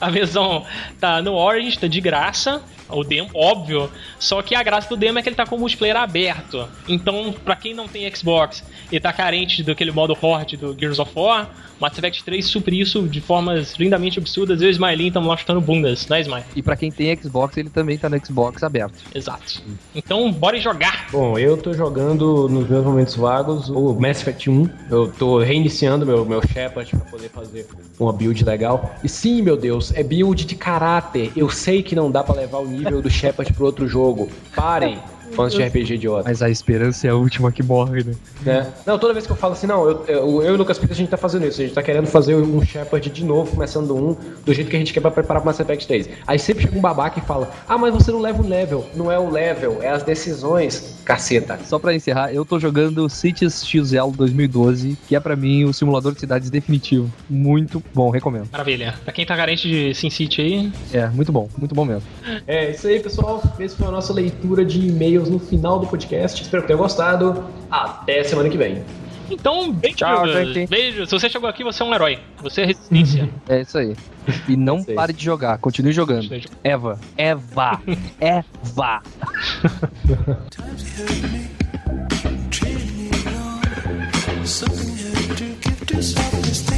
a versão tá no Orange, tá de graça, o demo, óbvio. Só que a graça do demo é que ele tá com o multiplayer aberto. Então, pra quem não tem Xbox e tá carente daquele modo Horde do Gears of War, Mass Effect 3 supre isso de formas lindamente absurdas. Eu e o Smiley estamos lá chutando bundas, né, Smiley? E pra quem tem Xbox, ele também tá no Xbox aberto. Exato. Então, bora jogar! Bom, eu tô jogando nos meus momentos vagos o Mass Effect 1. Eu tô reiniciando meu, meu Shepard pra poder fazer uma build legal. E sim, meu Deus, é build de caráter. Eu sei que não dá pra levar o nível do Shepard pro outro jogo. Parem, fãs de RPG idiota. Mas a esperança é a última que morre, né? Né? Não, toda vez que eu falo assim, não, eu, eu, eu e o Lucas Pires a gente tá fazendo isso. A gente tá querendo fazer um Shepard de novo, começando um, do jeito que a gente quer pra preparar pro Mass Effect 3. Aí sempre chega um babaca e fala, ah, mas você não leva o level. Não é o level, é as decisões, caceta. Só pra encerrar, eu tô jogando Cities XL 2012, que é pra mim o simulador de cidades definitivo. Muito bom, recomendo. Maravilha. Pra quem tá carente de SimCity aí, É, muito bom, muito bom mesmo. É isso aí, pessoal. Essa foi a nossa leitura de e-mails no final do podcast. Espero que tenham gostado. Até semana que vem. Então, beijo. Tchau, gente. Beijo. Se você chegou aqui, você é um herói. Você é resistência. É isso aí. E não pare de jogar, continue jogando. Eva. Eva. Eva. Something had to give to self-esteem.